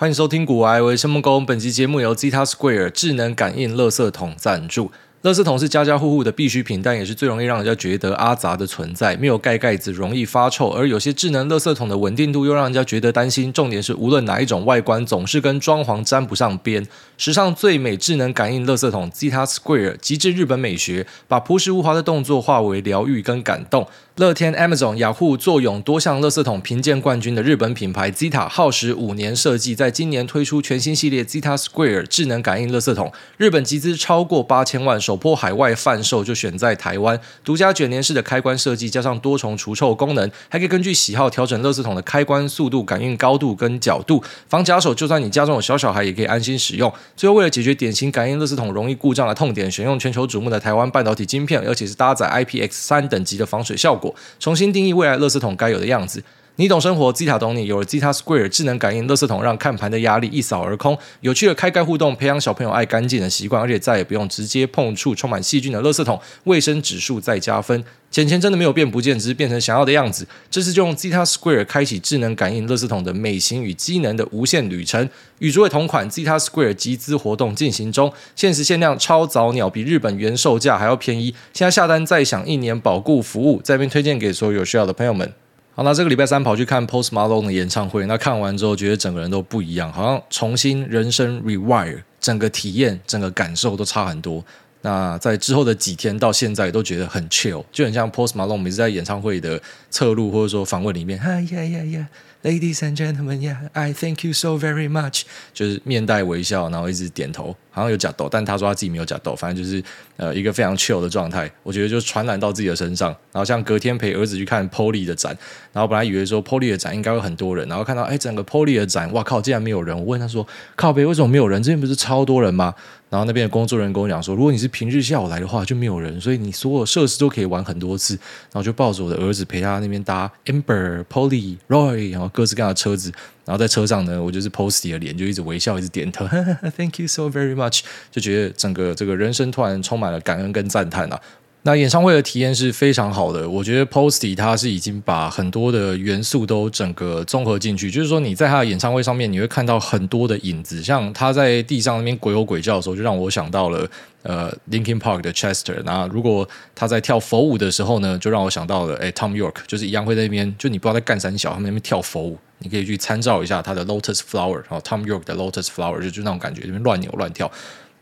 欢迎收听股癌，我是申梦工。本期节目由 Zeta Square 智能感应垃圾桶赞助。垃圾桶是家家户户的必需品，但也是最容易让人家觉得阿杂的存在。没有盖盖子，容易发臭；而有些智能垃圾桶的稳定度又让人家觉得担心。重点是，无论哪一种外观，总是跟装潢沾不上边。史上最美智能感应垃圾桶 Zeta Square，极致日本美学，把朴实无华的动作化为疗愈跟感动。乐天、Amazon、雅虎坐拥多项垃圾桶评鉴冠军的日本品牌 Zeta，耗时五年设计，在今年推出全新系列 Zeta Square 智能感应垃圾桶。日本集资超过八千万，首波海外贩售就选在台湾。独家卷帘式的开关设计，加上多重除臭功能，还可以根据喜好调整垃圾桶的开关速度、感应高度跟角度，防夹手。就算你家中有小小孩，也可以安心使用。最后，为了解决典型感应垃圾桶容易故障的痛点，选用全球瞩目的台湾半导体晶片，而且是搭载 IPX 三等级的防水效果。重新定义未来垃圾桶该有的样子，你懂生活，Zeta 懂你。有了 Zeta Square 智能感应垃圾桶，让看盘的压力一扫而空。有趣的开盖互动，培养小朋友爱干净的习惯，而且再也不用直接碰触充满细菌的垃圾桶，卫生指数再加分。钱钱真的没有变不见，只是变成想要的样子。这次就用 Zeta Square 开启智能感应垃圾桶的美型与机能的无限旅程。与诸位同款 Zeta Square 集资活动进行中，限时限量超早鸟，比日本原售价还要便宜。现在下单再享一年保固服务，在这边推荐给所有有需要的朋友们。好，那这个礼拜三跑去看 Post Malone 的演唱会，那看完之后觉得整个人都不一样，好像重新人生 rewire，整个体验、整个感受都差很多。那在之后的几天到现在都觉得很 chill，就很像 Post Malone 每次在演唱会的侧录或者说访问里面，嗨呀呀呀，Ladies and gentlemen，yeah，I thank you so very much，就是面带微笑，然后一直点头，好像有假抖，但他说他自己没有假抖，反正就是呃一个非常 chill 的状态，我觉得就传染到自己的身上。然后像隔天陪儿子去看 Polly 的展，然后本来以为说 Polly 的展应该会很多人，然后看到哎整个 Polly 的展，哇靠，竟然没有人！我问他说，靠北为什么没有人？这边不是超多人吗？然后那边的工作人员跟我讲说，如果你是平日下午来的话，就没有人，所以你所有设施都可以玩很多次。然后就抱着我的儿子陪他那边搭 Amber、Polly、Roy，然后各式各样的车子。然后在车上呢，我就是 Posty 的脸，就一直微笑，一直点头，Thank you so very much，就觉得整个这个人生突然充满了感恩跟赞叹啊。那演唱会的体验是非常好的，我觉得 Posty 他是已经把很多的元素都整个综合进去，就是说你在他的演唱会上面，你会看到很多的影子，像他在地上那边鬼吼鬼叫的时候，就让我想到了呃 Linkin Park 的 Chester。那如果他在跳佛舞的时候呢，就让我想到了哎 Tom York，就是一样会在那边，就你不知道在干三小，他们那边跳佛舞，你可以去参照一下他的 Lotus Flower，然后 Tom York 的 Lotus Flower 就就那种感觉，那边乱扭乱跳。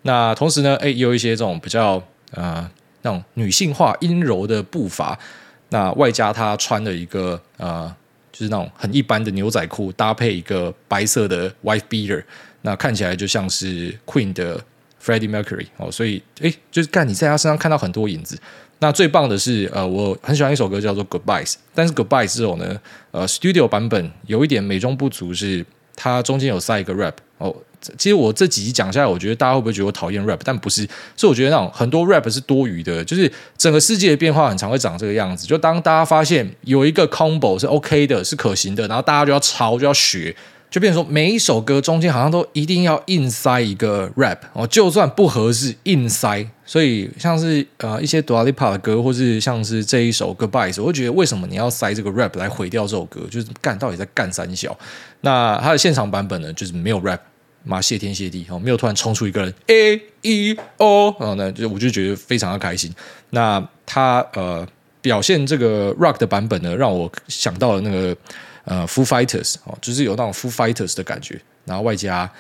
那同时呢，哎，也有一些这种比较呃。那种女性化阴柔的步伐，那外加她穿了一个呃，就是那种很一般的牛仔裤，搭配一个白色的 wife beater，那看起来就像是 Queen 的 Freddie Mercury 哦，所以诶，就是干你在她身上看到很多影子。那最棒的是，呃，我很喜欢一首歌叫做 Goodbyes，但是 Goodbyes 这种呢，呃，Studio 版本有一点美中不足，是它中间有塞一个 rap 哦。其实我这几集讲下来，我觉得大家会不会觉得我讨厌 rap？但不是，是我觉得那种很多 rap 是多余的。就是整个世界的变化很常会长这个样子。就当大家发现有一个 combo 是 OK 的，是可行的，然后大家就要抄，就要学，就变成说每一首歌中间好像都一定要硬塞一个 rap 哦，就算不合适硬塞。所以像是呃一些 Dua Lipa 的歌，或是像是这一首 Goodbyes，我会觉得为什么你要塞这个 rap 来毁掉这首歌？就是干到底在干三小？那它的现场版本呢，就是没有 rap。妈，谢天谢地哦，没有突然冲出一个人 A E O，然后呢，就我就觉得非常的开心。那他呃表现这个 Rock 的版本呢，让我想到了那个呃 Foo Fighters 哦，就是有那种 Foo Fighters 的感觉，然后外加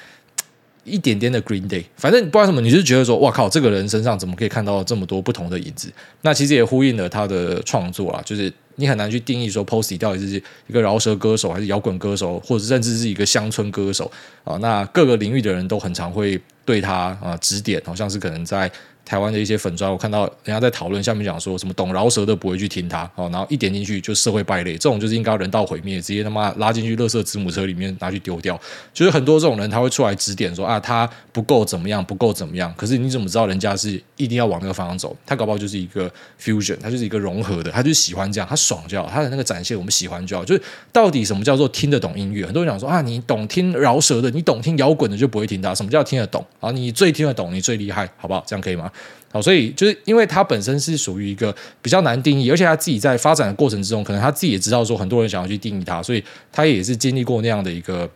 一点点的 Green Day，反正不知道什么，你就觉得说，哇靠，这个人身上怎么可以看到这么多不同的影子？那其实也呼应了他的创作啊，就是。你很难去定义说 Posty 到底是一个饶舌歌手，还是摇滚歌手，或者甚至是一个乡村歌手啊？那各个领域的人都很常会对他啊指点，好像是可能在。台湾的一些粉专，我看到人家在讨论，下面讲说什么懂饶舌的不会去听他，哦，然后一点进去就社会败类，这种就是应该人道毁灭，直接他妈拉进去垃圾子母车里面拿去丢掉。就是很多这种人他会出来指点说啊，他不够怎么样，不够怎么样。可是你怎么知道人家是一定要往那个方向走？他搞不好就是一个 fusion，他就是一个融合的，他就喜欢这样，他爽就好，他的那个展现我们喜欢就好。就是到底什么叫做听得懂音乐？很多人讲说啊，你懂听饶舌的，你懂听摇滚的就不会听他。什么叫听得懂？啊，你最听得懂，你最厉害，好不好？这样可以吗？好，所以就是因为他本身是属于一个比较难定义，而且他自己在发展的过程之中，可能他自己也知道说很多人想要去定义他，所以他也是经历过那样的一个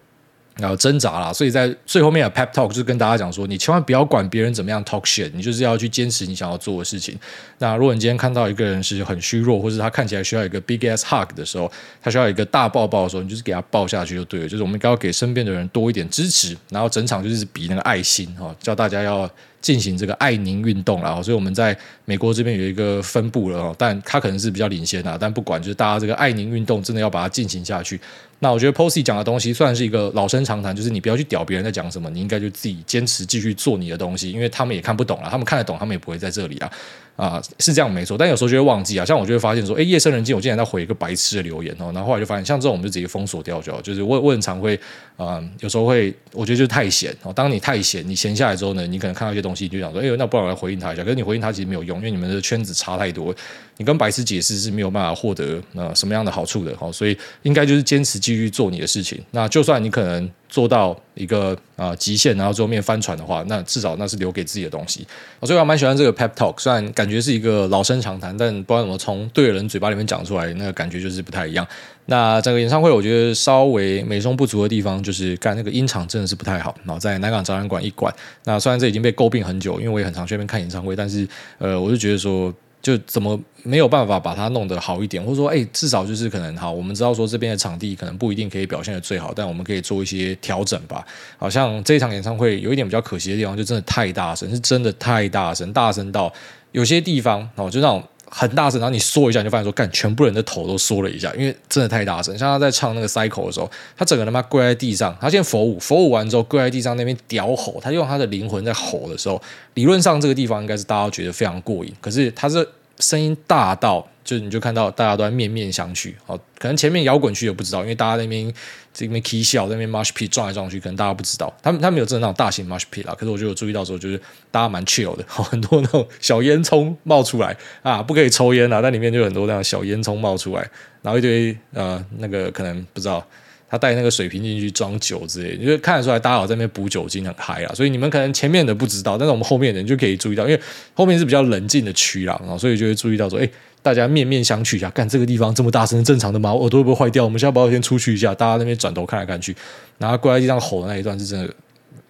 然后挣扎啦，所以在最后面的 pep talk 就是跟大家讲说，你千万不要管别人怎么样 talk shit，你就是要去坚持你想要做的事情。那如果你今天看到一个人是很虚弱，或者他看起来需要一个 big ass hug 的时候，他需要一个大抱抱的时候，你就是给他抱下去就对了。就是我们应该要给身边的人多一点支持，然后整场就是比那个爱心哈，叫大家要进行这个爱宁运动了。所以我们在美国这边有一个分布了，但它可能是比较领先的。但不管，就是大家这个爱宁运动真的要把它进行下去。那我觉得 Posy 讲的东西算是一个老生常谈，就是你不要去屌别人在讲什么，你应该就自己坚持继续做你的东西，因为他们也看不懂了，他们看得懂，他们也不会在这里啊。啊、是这样没错，但有时候就会忘记啊。像我就会发现说，哎，夜深人静，我竟然在回一个白痴的留言哦，然后后来就发现，像这种我们就直接封锁掉就好。就是我我很常会啊、有时候会，我觉得就是太闲哦。当你太闲，你闲下来之后呢，你可能看到一些东西，你就想说，哎，那不然我来回应他一下。可是你回应他其实没有用，因为你们的圈子差太多，你跟白痴解释是没有办法获得呃什么样的好处的。所以应该就是坚持继续做你的事情。那就算你可能。做到一个啊、呃、极限，然后最后面翻船的话，那至少那是留给自己的东西。所以我蛮喜欢这个 pep talk，虽然感觉是一个老生常谈，但不知道怎么从对人嘴巴里面讲出来，那个感觉就是不太一样。那整个演唱会，我觉得稍微美中不足的地方，就是干那个音场真的是不太好。然后在南港展览馆一馆，那虽然这已经被诟病很久，因为我也很常去那边看演唱会，但是呃，我就觉得说。就怎么没有办法把它弄得好一点，或者说，哎，至少就是可能哈，我们知道说这边的场地可能不一定可以表现得最好，但我们可以做一些调整吧。好像这一场演唱会有一点比较可惜的地方，就真的太大声，是真的太大声，大声到有些地方哦，就那种很大声，然后你缩一下，你就发现说，干，全部人的头都缩了一下，因为真的太大声。像他在唱那个 Cycle 的时候，他整个他妈跪在地上，他先佛舞，佛舞完之后跪在地上那边屌吼，他用他的灵魂在吼的时候，理论上这个地方应该是大家觉得非常过瘾，可是他是。声音大到，就你就看到大家都在面面相觑。哦，可能前面摇滚区也不知道，因为大家那边这边 k 笑，那边 mush pit 撞来撞去，可能大家不知道。他们他们有真的那种大型 mush pit 啦，可是我就有注意到说，就是大家蛮 chill 的，好，很多那种小烟囱冒出来啊，不可以抽烟啊，但里面就有很多那种小烟囱冒出来，然后一堆呃那个可能不知道。他带那个水瓶进去装酒之类的，就看得出来大家好在那边补酒精很嗨啊，所以你们可能前面的不知道，但是我们后面的人就可以注意到，因为后面是比较冷静的区啦，然后所以就会注意到说，哎，大家面面相觑一下，看这个地方这么大声，正常的吗？耳朵会不会坏掉？我们现在不要先出去一下，大家那边转头看来看去，然后跪在地上吼的那一段是真的。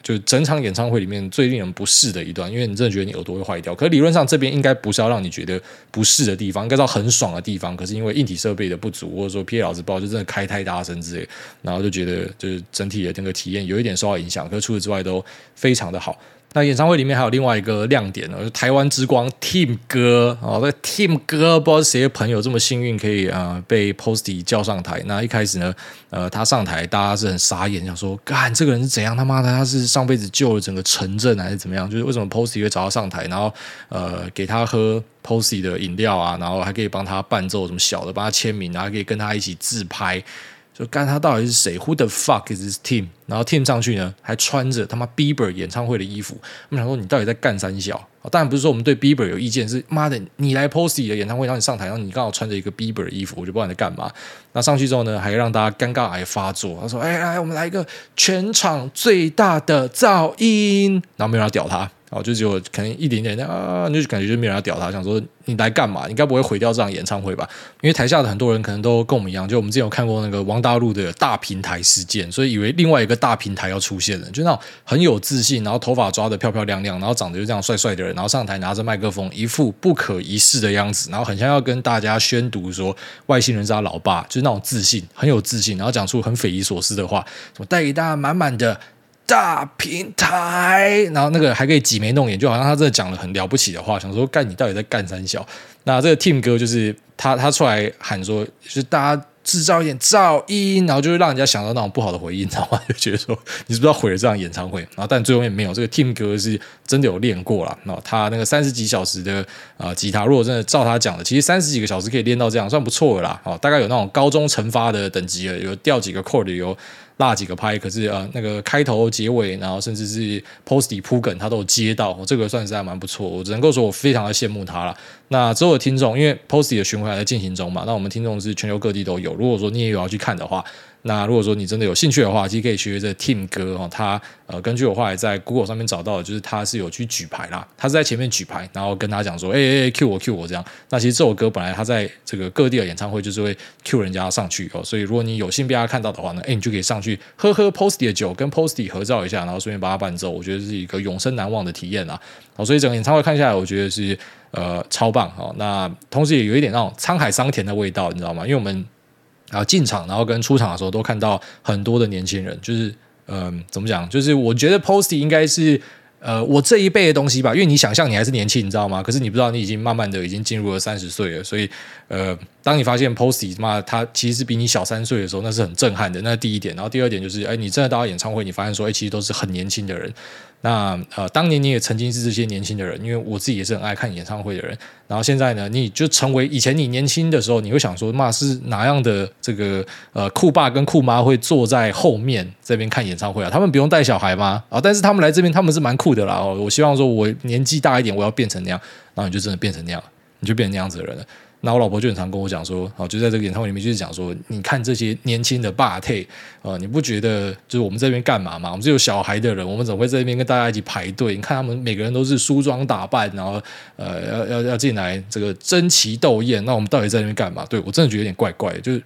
就整场演唱会里面最令人不适的一段，因为你真的觉得你耳朵会坏掉。可是理论上这边应该不是要让你觉得不适的地方，应该到很爽的地方。可是因为硬体设备的不足，或者说 PA 老师不好，就真的开太大声之类，然后就觉得就是整体的那个体验有一点受到影响。可是除此之外都非常的好。那演唱会里面还有另外一个亮点呢，台湾之光 Tim 哥哦，那 Tim 哥不知道是谁的朋友这么幸运可以啊、被 Posty 叫上台。那一开始呢，呃，他上台大家是很傻眼，想说，干这个人是怎样？他妈的，他是上辈子救了整个城镇还是怎么样？就是为什么 Posty 会找他上台，然后呃给他喝 Posty 的饮料啊，然后还可以帮他伴奏什么小的，帮他签名，然后可以跟他一起自拍。就干他到底是谁？Who the fuck is this team？然后 Tim 上去呢，还穿着他妈 Bieber 演唱会的衣服。我们想说，你到底在干三小？当然不是说我们对 Bieber 有意见，是妈的，你来 Posty 的演唱会，让你上台，然后你刚好穿着一个 Bieber 的衣服，我就不知道你在干嘛。那上去之后呢，还让大家尴尬癌发作。他说：“哎，来，我们来一个全场最大的噪音。”然后没有人屌他。哦，就只有可能一点点那啊，你就感觉就没有人要屌他，想说你来干嘛？你该不会毁掉这场演唱会吧？因为台下的很多人可能都跟我们一样，就我们之前有看过那个王大陆的大平台事件，所以以为另外一个大平台要出现了，就那种很有自信，然后头发抓得漂漂亮亮，然后长得就这样帅帅的人，然后上台拿着麦克风，一副不可一世的样子，然后很像要跟大家宣读说外星人是他老爸，就是那种自信，很有自信，然后讲出很匪夷所思的话，什么带给大家满满的。大平台，然后那个还可以挤眉弄眼，就好像他真的讲了很了不起的话，想说干你到底在干三小？那这个 Tim 哥就是他，他出来喊说，就是大家制造一点噪音，然后就会让人家想到那种不好的回忆，你知道吗？就觉得说你是不是要毁了这场演唱会？然后但最后面没有，这个 Tim 哥是真的有练过了。然后他那个三十几小时的啊、吉他，如果真的照他讲的，其实三十几个小时可以练到这样，算不错的啦。哦，大概有那种高中成发的等级了，有调几个 chord 有。大几个拍，可是呃，那个开头、结尾，然后甚至是 Posty 铺梗，他都有接到，这个算是还蛮不错。我只能够说，我非常的羡慕他了。那之后的听众，因为 Posty 的巡回还在进行中嘛，那我们听众是全球各地都有。如果说你也有要去看的话，那如果说你真的有兴趣的话，其实可以学这 Tim 哥哦，他呃根据我后来在 Google 上面找到的，就是他是有去举牌啦，他是在前面举牌，然后跟他讲说，哎哎哎，Q 我 Q 我这样。那其实这首歌本来他在这个各地的演唱会就是会 Q 人家上去哦，所以如果你有幸被他看到的话呢，哎，你就可以上去喝喝 Posty 的酒，跟 Posty 合照一下，然后顺便帮他伴奏，我觉得是一个永生难忘的体验啊。好，所以整个演唱会看下来，我觉得是呃超棒哦。那同时也有一点那种沧海桑田的味道，你知道吗？因为我们。然后进场，然后跟出场的时候都看到很多的年轻人，就是嗯、怎么讲？就是我觉得 Posty 应该是呃我这一辈的东西吧，因为你想象你还是年轻，你知道吗？可是你不知道你已经慢慢的已经进入了三十岁了，所以呃，当你发现 Posty 嘛，他其实是比你小三岁的时候，那是很震撼的。那是第一点，然后第二点就是，哎，你真的到演唱会，你发现说，哎，其实都是很年轻的人。那呃，当年你也曾经是这些年轻的人，因为我自己也是很爱看演唱会的人。然后现在呢，你就成为以前你年轻的时候，你会想说，妈是哪样的这个呃酷爸跟酷妈会坐在后面这边看演唱会啊？他们不用带小孩吗？啊，但是他们来这边，他们是蛮酷的啦。哦，我希望说我年纪大一点，我要变成那样，然后你就真的变成那样，你就变成那样子的人了。那我老婆就很常跟我讲说，哦，就在这个演唱会里面，就是讲说，你看这些年轻的霸退，呃，你不觉得就是我们这边干嘛嘛？我们是有小孩的人，我们怎么会在这边跟大家一起排队？你看他们每个人都是梳妆打扮，然后呃，要要要进来这个争奇斗艳，那我们到底在那边干嘛？对，我真的觉得有点怪怪，就是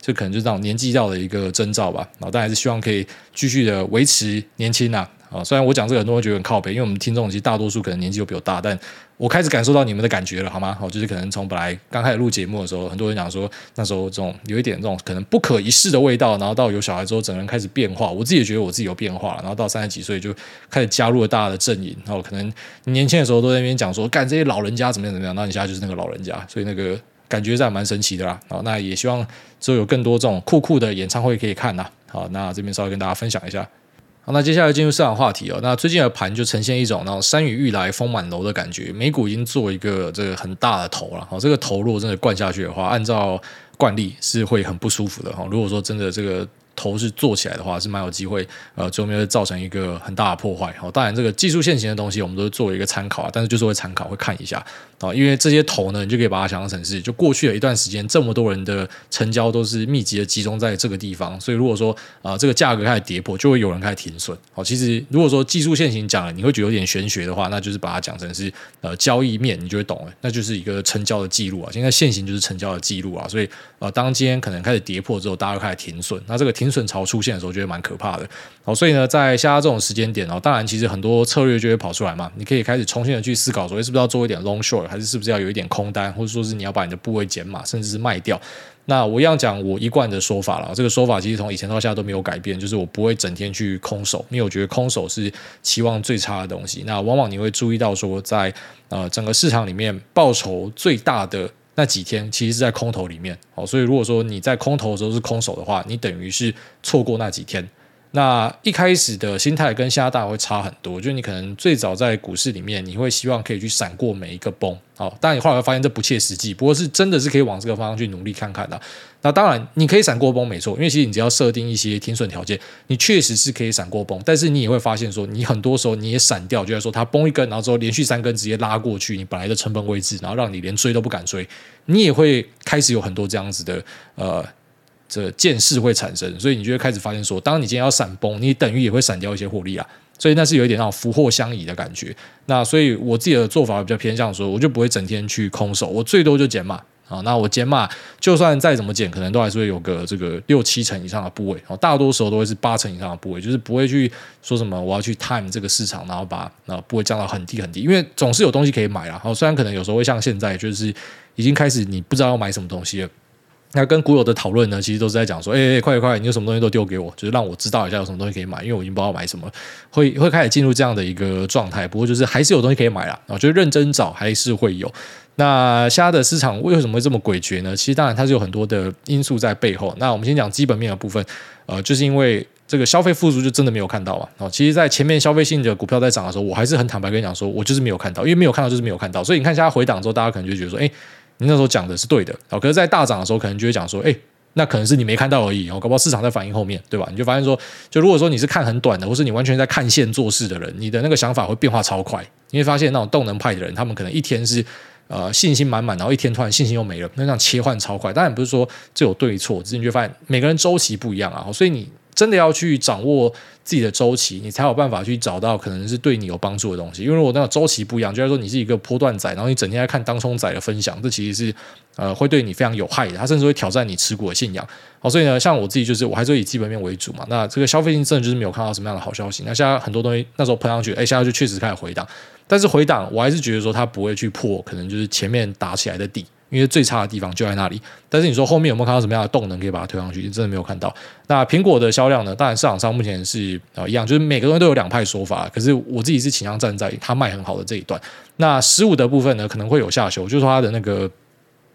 就可能就是这种年纪到的一个征兆吧。然后但还是希望可以继续的维持年轻啊。啊，虽然我讲这个很多人觉得很靠北，因为我们听众其实大多数可能年纪都比我大，但我开始感受到你们的感觉了，好吗？好，就是可能从本来刚开始录节目的时候，很多人讲说那时候这种有一点这种可能不可一世的味道，然后到有小孩之后，整个人开始变化。我自己也觉得我自己有变化了，然后到三十几岁就开始加入了大家的阵营。然后可能年轻的时候都在那边讲说干这些老人家怎么样怎么样，那你现在就是那个老人家，所以那个感觉是还蛮神奇的啦。好，那也希望之后有更多这种酷酷的演唱会可以看呐。好，那这边稍微跟大家分享一下。好，那接下来进入市场话题哦。那最近的盘就呈现一种那种山雨欲来风满楼的感觉，美股已经做一个这个很大的头了。好，这个头如果真的灌下去的话，按照惯例是会很不舒服的哈。如果说真的这个。头是做起来的话，是蛮有机会，呃，最后面会造成一个很大的破坏。好，当然这个技术线型的东西，我们都是作为一个参考啊，但是就是会参考，会看一下啊，因为这些头呢，你就可以把它想象成是，就过去了一段时间，这么多人的成交都是密集的集中在这个地方，所以如果说啊、这个价格开始跌破，就会有人开始停损。好，其实如果说技术线型讲了，你会觉得有点玄学的话，那就是把它讲成是呃交易面，你就会懂了，那就是一个成交的记录啊。现在线型就是成交的记录啊，所以呃，当今天可能开始跌破之后，大家就开始停损，那这个停损潮出现的时候。觉得蛮可怕的，好，所以呢，在现在这种时间点哦，当然其实很多策略就会跑出来嘛，你可以开始重新的去思考，说是不是要做一点 long short，还是是不是要有一点空单，或者说是你要把你的部位减码，甚至是卖掉。那我一样讲我一贯的说法了，这个说法其实从以前到现在都没有改变，就是我不会整天去空手，因为我觉得空手是期望最差的东西。那往往你会注意到说，在呃整个市场里面报酬最大的。那几天其实是在空头里面，哦，所以如果说你在空头的时候是空手的话，你等于是错过那几天。那一开始的心态跟现在大会差很多，就是你可能最早在股市里面，你会希望可以去闪过每一个崩，好，但你后来会发现这不切实际。不过是真的是可以往这个方向去努力看看的。那当然你可以闪过崩没错，因为其实你只要设定一些停损条件，你确实是可以闪过崩。但是你也会发现说，你很多时候你也闪掉，就是说它崩一根，然后之后连续三根直接拉过去，你本来的成本位置，然后让你连追都不敢追，你也会开始有很多这样子的呃。这见识会产生，所以你就会开始发现说，当你今天要闪崩，你等于也会闪掉一些获利啊，所以那是有一点那种福祸相依的感觉。那所以我自己的做法比较偏向说，我就不会整天去空手，我最多就减码啊。那我减码，就算再怎么减，可能都还是会有个这个六七成以上的部位，大多时候都会是八成以上的部位，就是不会去说什么我要去 time 这个市场，然后把那部位降到很低很低，因为总是有东西可以买啦。虽然可能有时候会像现在，就是已经开始你不知道要买什么东西了。那跟股友的讨论呢，其实都是在讲说，哎、欸，快快，你有什么东西都丢给我，就是让我知道一下有什么东西可以买，因为我已经不知道买什么，会会开始进入这样的一个状态。不过就是还是有东西可以买啦，我觉得认真找还是会有。那现在的市场为什么会这么诡谲呢？其实当然它是有很多的因素在背后。那我们先讲基本面的部分，呃，就是因为这个消费复苏就真的没有看到嘛。哦，其实，在前面消费性的股票在涨的时候，我还是很坦白跟你讲说，我就是没有看到，因为没有看到就是没有看到。所以你看现在回档之后，大家可能就觉得说，哎，你那时候讲的是对的。好，可是，在大涨的时候，可能就会讲说，哎。那可能是你没看到而已，哦，搞不好市场在反应后面对吧？你就发现说，就如果说你是看很短的，或是你完全在看线做事的人，你的那个想法会变化超快。你会发现那种动能派的人，他们可能一天是呃信心满满，然后一天突然信心又没了，那这样切换超快。当然不是说这有对错，只是你就发现每个人周期不一样啊，所以你。真的要去掌握自己的周期，你才有办法去找到可能是对你有帮助的东西。因为如果那个周期不一样，就是说你是一个波段仔，然后你整天在看当冲仔的分享，这其实是呃会对你非常有害的。它甚至会挑战你持股的信仰。好，所以呢，像我自己就是我还是以基本面为主嘛。那这个消费性真的就是没有看到什么样的好消息。那现在很多东西那时候喷上去，哎，现在就确实开始回档。但是回档我还是觉得说它不会去破，可能就是前面打起来的底。因为最差的地方就在那里，但是你说后面有没有看到什么样的动能可以把它推上去？真的没有看到。那苹果的销量呢？当然市场上目前是啊一样，就是每个东西都有两派说法。可是我自己是倾向站在它卖很好的这一段。那十五的部分呢，可能会有下修，就是说它的那个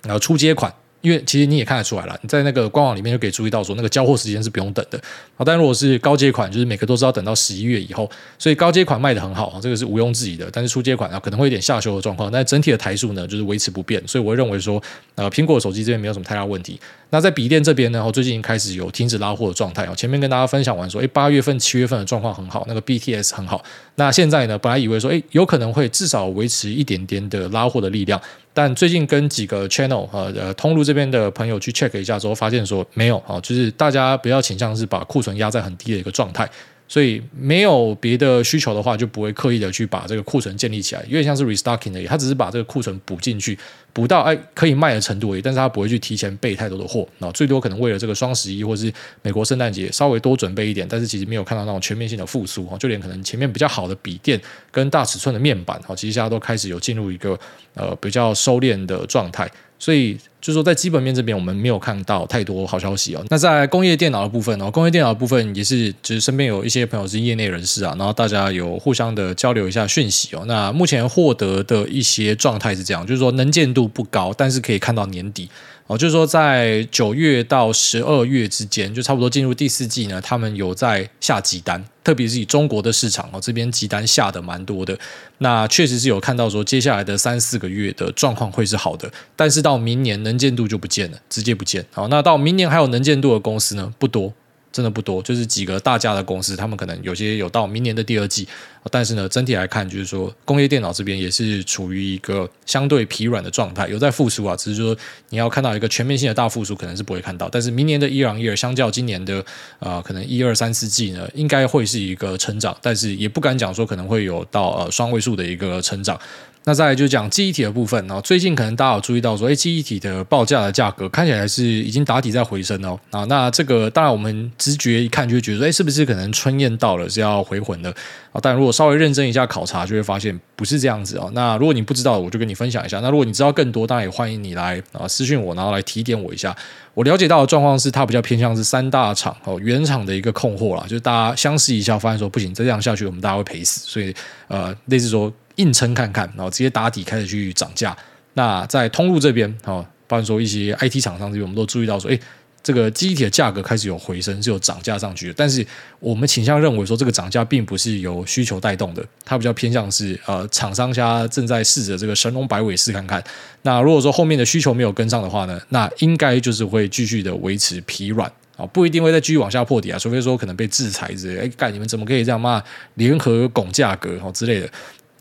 呃初阶款。因为其实你也看得出来了，你在那个官网里面就可以注意到说，那个交货时间是不用等的。好，但如果是高阶款，就是每个都是要等到十一月以后，所以高阶款卖得很好，这个是毋庸置疑的。但是初阶款啊，可能会有点下修的状况，但整体的台数呢，就是维持不变。所以我会认为说，呃，苹果手机这边没有什么太大问题。那在笔电这边呢，我最近开始有停止拉货的状态。前面跟大家分享完说，诶，八月份、七月份的状况很好，那个 BTS 很好。那现在呢，本来以为说，诶，有可能会至少维持一点点的拉货的力量。但最近跟几个 channel 呃呃通路这边的朋友去 check 一下之后，发现说没有啊，就是大家不要倾向是把库存压在很低的一个状态。所以没有别的需求的话，就不会刻意的去把这个库存建立起来，因为像是 restocking 的，他只是把这个库存补进去，补到哎可以卖的程度而已，但是他不会去提前备太多的货，那最多可能为了这个双十一或是美国圣诞节稍微多准备一点，但是其实没有看到那种全面性的复苏，就连可能前面比较好的笔电跟大尺寸的面板，其实现在都开始有进入一个呃比较收敛的状态。所以就是说，在基本面这边，我们没有看到太多好消息哦。那在工业电脑的部分哦，工业电脑的部分也是，就是身边有一些朋友是业内人士啊，然后大家有互相的交流一下讯息哦。那目前获得的一些状态是这样，就是说能见度不高，但是可以看到年底。哦，就是说，在九月到十二月之间，就差不多进入第四季呢，他们有在下急单，特别是以中国的市场哦，这边急单下的蛮多的。那确实是有看到说，接下来的三四个月的状况会是好的，但是到明年能能见度就不见了，直接不见。好，那到明年还有能见度的公司呢，不多。真的不多，就是几个大家的公司，他们可能有些有到明年的第二季，但是呢，整体来看，就是说工业电脑这边也是处于一个相对疲软的状态，有在复苏啊，只是说你要看到一个全面性的大复苏，可能是不会看到。但是明年的 year on year 相较今年的啊、可能一二三四季呢，应该会是一个成长，但是也不敢讲说可能会有到呃双位数的一个成长。那再就讲记忆体的部分，然后最近可能大家有注意到说，哎，记忆体的报价的价格看起来是已经打底在回升哦。啊，那这个当然我们直觉一看就会觉得，哎，是不是可能春燕到了是要回魂的啊？但如果稍微认真一下考察，就会发现不是这样子哦。那如果你不知道，我就跟你分享一下。那如果你知道更多，当然也欢迎你来啊私讯我，然后来提点我一下。我了解到的状况是，它比较偏向是三大厂哦原厂的一个控货啦，就是大家相视一笑，发现说不行，再这样下去我们大家会赔死，所以呃，类似说。硬撑看看，然后直接打底开始去涨价。那在通路这边，哦，包括说一些 IT 厂商这边，我们都注意到说，诶，这个记忆体的价格开始有回升，是有涨价上去的。但是我们倾向认为说，这个涨价并不是由需求带动的，它比较偏向是呃厂商家正在试着这个神龙摆尾试看看。那如果说后面的需求没有跟上的话呢，那应该就是会继续的维持疲软啊，不一定会再继续往下破底啊，除非说可能被制裁之类。诶，干你们怎么可以这样骂联合拱价格哦之类的。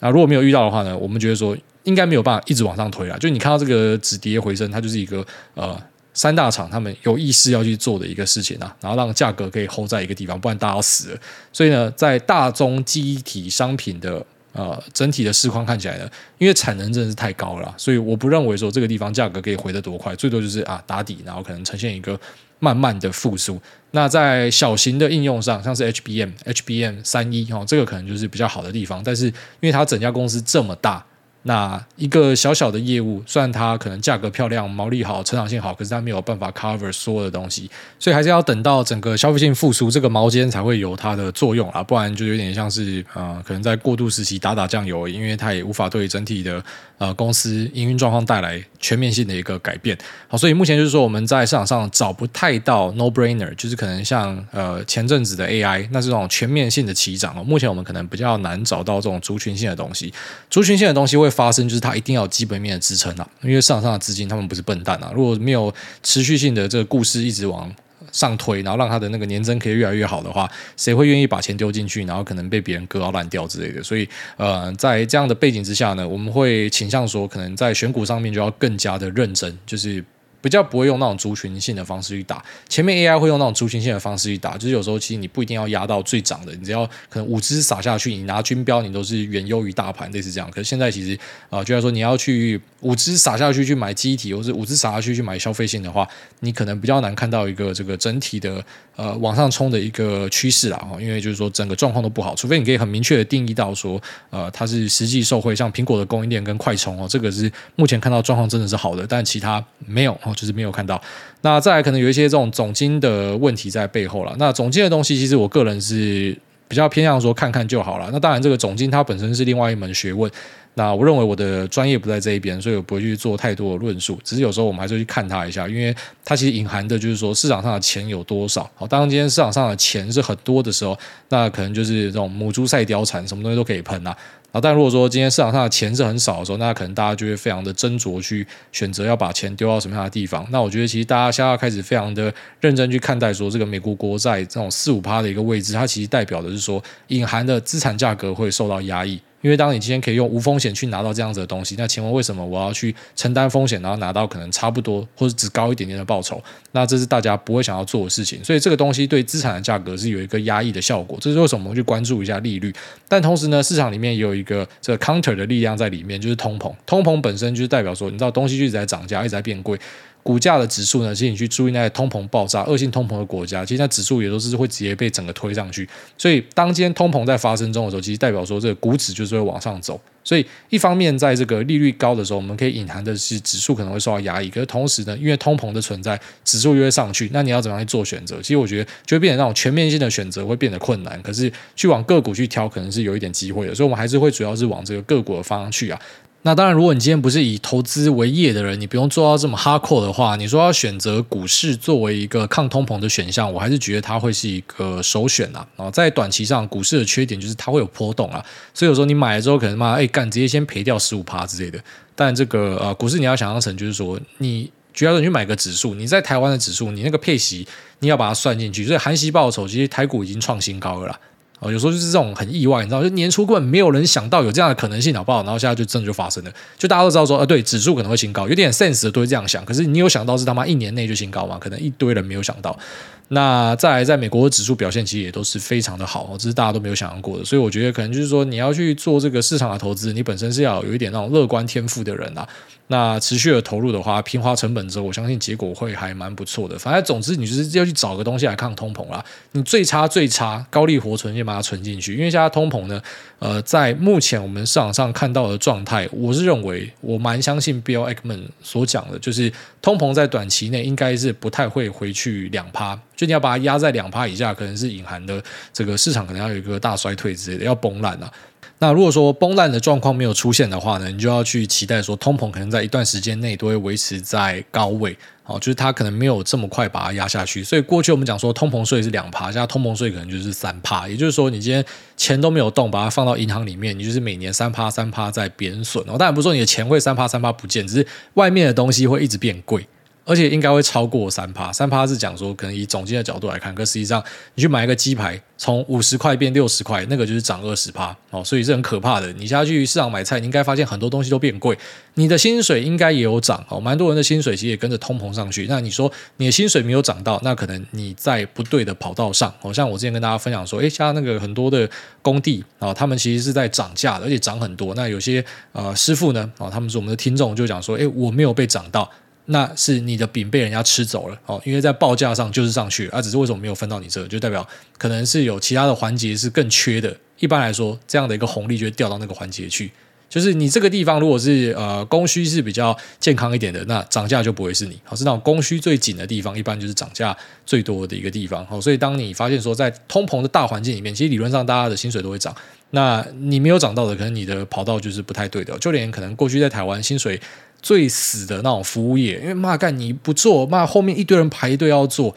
那如果没有遇到的话呢，我们觉得说应该没有办法一直往上推了。就你看到这个止跌回升，它就是一个呃三大厂他们有意识要去做的一个事情啊，然后让价格可以 hold 在一个地方，不然大家死了。所以呢，在大宗记忆体商品的呃整体的市况看起来呢，因为产能真的是太高了，所以我不认为说这个地方价格可以回得多快，最多就是啊打底，然后可能呈现一个慢慢的复苏。那在小型的应用上，像是 HBM、HBM 三一哦，这个可能就是比较好的地方。但是因为它整家公司这么大。那一个小小的业务，虽然它可能价格漂亮、毛利好、成长性好，可是它没有办法 cover 所有的东西，所以还是要等到整个消费性复苏，这个毛尖才会有它的作用啊，不然就有点像是、呃，可能在过渡时期打打酱油，因为它也无法对整体的呃公司营运状况带来全面性的一个改变。好，所以目前就是说我们在市场上找不太到 no brainer，就是可能像呃前阵子的 AI，那这种全面性的起涨哦，目前我们可能比较难找到这种族群性的东西，族群性的东西会。发生就是它一定要基本面的支撑啊，因为市场上的资金他们不是笨蛋啊，如果没有持续性的这个故事一直往上推，然后让他的那个年增可以越来越好的话，谁会愿意把钱丢进去，然后可能被别人割到烂掉之类的？所以，呃，在这样的背景之下呢，我们会倾向说，可能在选股上面就要更加的认真，就是。比较不会用那种族群性的方式去打，前面 AI 会用那种族群性的方式去打，就是有时候其实你不一定要压到最涨的，你只要可能五只撒下去，你拿均标你都是远优于大盘，类似这样。可是现在其实啊、就像说你要去五只撒下去去买机体，或是五只撒下去去买消费性的话，你可能比较难看到一个这个整体的呃往上冲的一个趋势啦。因为就是说整个状况都不好，除非你可以很明确的定义到说呃它是实际受惠，像苹果的供应链跟快充哦，这个是目前看到状况真的是好的，但其他没有哦。就是没有看到，那再来可能有一些这种总金的问题在背后了。那总金的东西，其实我个人是比较偏向说看看就好了。那当然，这个总经它本身是另外一门学问。那我认为我的专业不在这一边，所以我不会去做太多的论述。只是有时候我们还是去看它一下，因为它其实隐含的就是说市场上的钱有多少。好，当今天市场上的钱是很多的时候，那可能就是这种母猪赛貂蝉，什么东西都可以喷啊。啊，但如果说今天市场上的钱是很少的时候，那可能大家就会非常的斟酌去选择要把钱丢到什么样的地方。那我觉得其实大家现在要开始非常的认真去看待说，这个美国国债这种四五趴的一个位置，它其实代表的是说，隐含的资产价格会受到压抑。因为当你今天可以用无风险去拿到这样子的东西，那请问为什么我要去承担风险，然后拿到可能差不多或者只高一点点的报酬？那这是大家不会想要做的事情。所以这个东西对资产的价格是有一个压抑的效果。这是为什么我们去关注一下利率？但同时呢，市场里面也有一个这个 counter 的力量在里面，就是通膨。通膨本身就是代表说，你知道东西一直在涨价，一直在变贵。股价的指数呢，其实你去注意那些通膨爆炸、恶性通膨的国家，其实那指数也都是会直接被整个推上去。所以，当今天通膨在发生中的时候，其实代表说这个股指就是会往上走。所以，一方面在这个利率高的时候，我们可以隐含的是指数可能会受到压抑。可是同时呢，因为通膨的存在，指数就会上去。那你要怎么样去做选择？其实我觉得就会变成那种全面性的选择会变得困难。可是去往个股去挑，可能是有一点机会的。所以我们还是会主要是往这个个股的方向去啊。那当然，如果你今天不是以投资为业的人，你不用做到这么 hardcore 的话，你说要选择股市作为一个抗通膨的选项，我还是觉得它会是一个首选啊。然后在短期上，股市的缺点就是它会有波动啊，所以有时候你买了之后，可能嘛，哎干，直接先赔掉十五趴之类的。但这个呃，股市你要想象成就是说，你主要是你去买个指数，你在台湾的指数，你那个配息你要把它算进去，所以含息报酬其实台股已经创新高了啦。哦有时候就是这种很意外，你知道，就年初根本没有人想到有这样的可能性，好不好？然后现在就真的就发生了，就大家都知道说，呃，对，指数可能会新高，有点 sense 的都会这样想。可是你有想到是他妈一年内就新高吗？可能一堆人没有想到。那再来，在美国的指数表现其实也都是非常的好，这是大家都没有想象过的。所以我觉得可能就是说，你要去做这个市场的投资，你本身是要有一点那种乐观天赋的人啊。那持续的投入的话，平滑成本之后，我相信结果会还蛮不错的。反正总之，你就是要去找个东西来抗通膨啦。你最差最差高利活存，先把它存进去。因为现在通膨呢，呃，在目前我们市场上看到的状态，我是认为我蛮相信 Bill Ackman 所讲的，就是通膨在短期内应该是不太会回去两趴。就你要把它压在两趴以下，可能是隐含的这个市场可能要有一个大衰退之类的，要崩烂了。那如果说崩烂的状况没有出现的话呢，你就要去期待说通膨可能在一段时间内都会维持在高位，哦，就是它可能没有这么快把它压下去。所以过去我们讲说通膨税是两趴，现在通膨税可能就是三趴，也就是说你今天钱都没有动，把它放到银行里面，你就是每年三趴三趴在贬损。哦，当然不是说你的钱会三趴三趴不见，只是外面的东西会一直变贵。而且应该会超过三趴，三趴是讲说可能以总经的角度来看，可实际上你去买一个鸡排，从五十块变六十块，那个就是涨二十趴哦，所以是很可怕的。你现在去市场买菜，你应该发现很多东西都变贵，你的薪水应该也有涨哦，蛮多人的薪水其实也跟着通膨上去。那你说你的薪水没有涨到，那可能你在不对的跑道上哦。像我之前跟大家分享说，诶，像那个很多的工地啊，他们其实是在涨价的，而且涨很多。那有些呃师傅呢，哦，他们是我们的听众，就讲说，诶，我没有被涨到。那是你的饼被人家吃走了哦，因为在报价上就是上去了，啊，只是为什么没有分到你这，就代表可能是有其他的环节是更缺的。一般来说，这样的一个红利就会掉到那个环节去。就是你这个地方如果是呃供需是比较健康一点的，那涨价就不会是你。好，是那种供需最紧的地方，一般就是涨价最多的一个地方。好，所以当你发现说在通膨的大环境里面，其实理论上大家的薪水都会涨，那你没有涨到的，可能你的跑道就是不太对的。就连可能过去在台湾薪水。最死的那种服务业，因为骂干你不做，骂后面一堆人排队要做，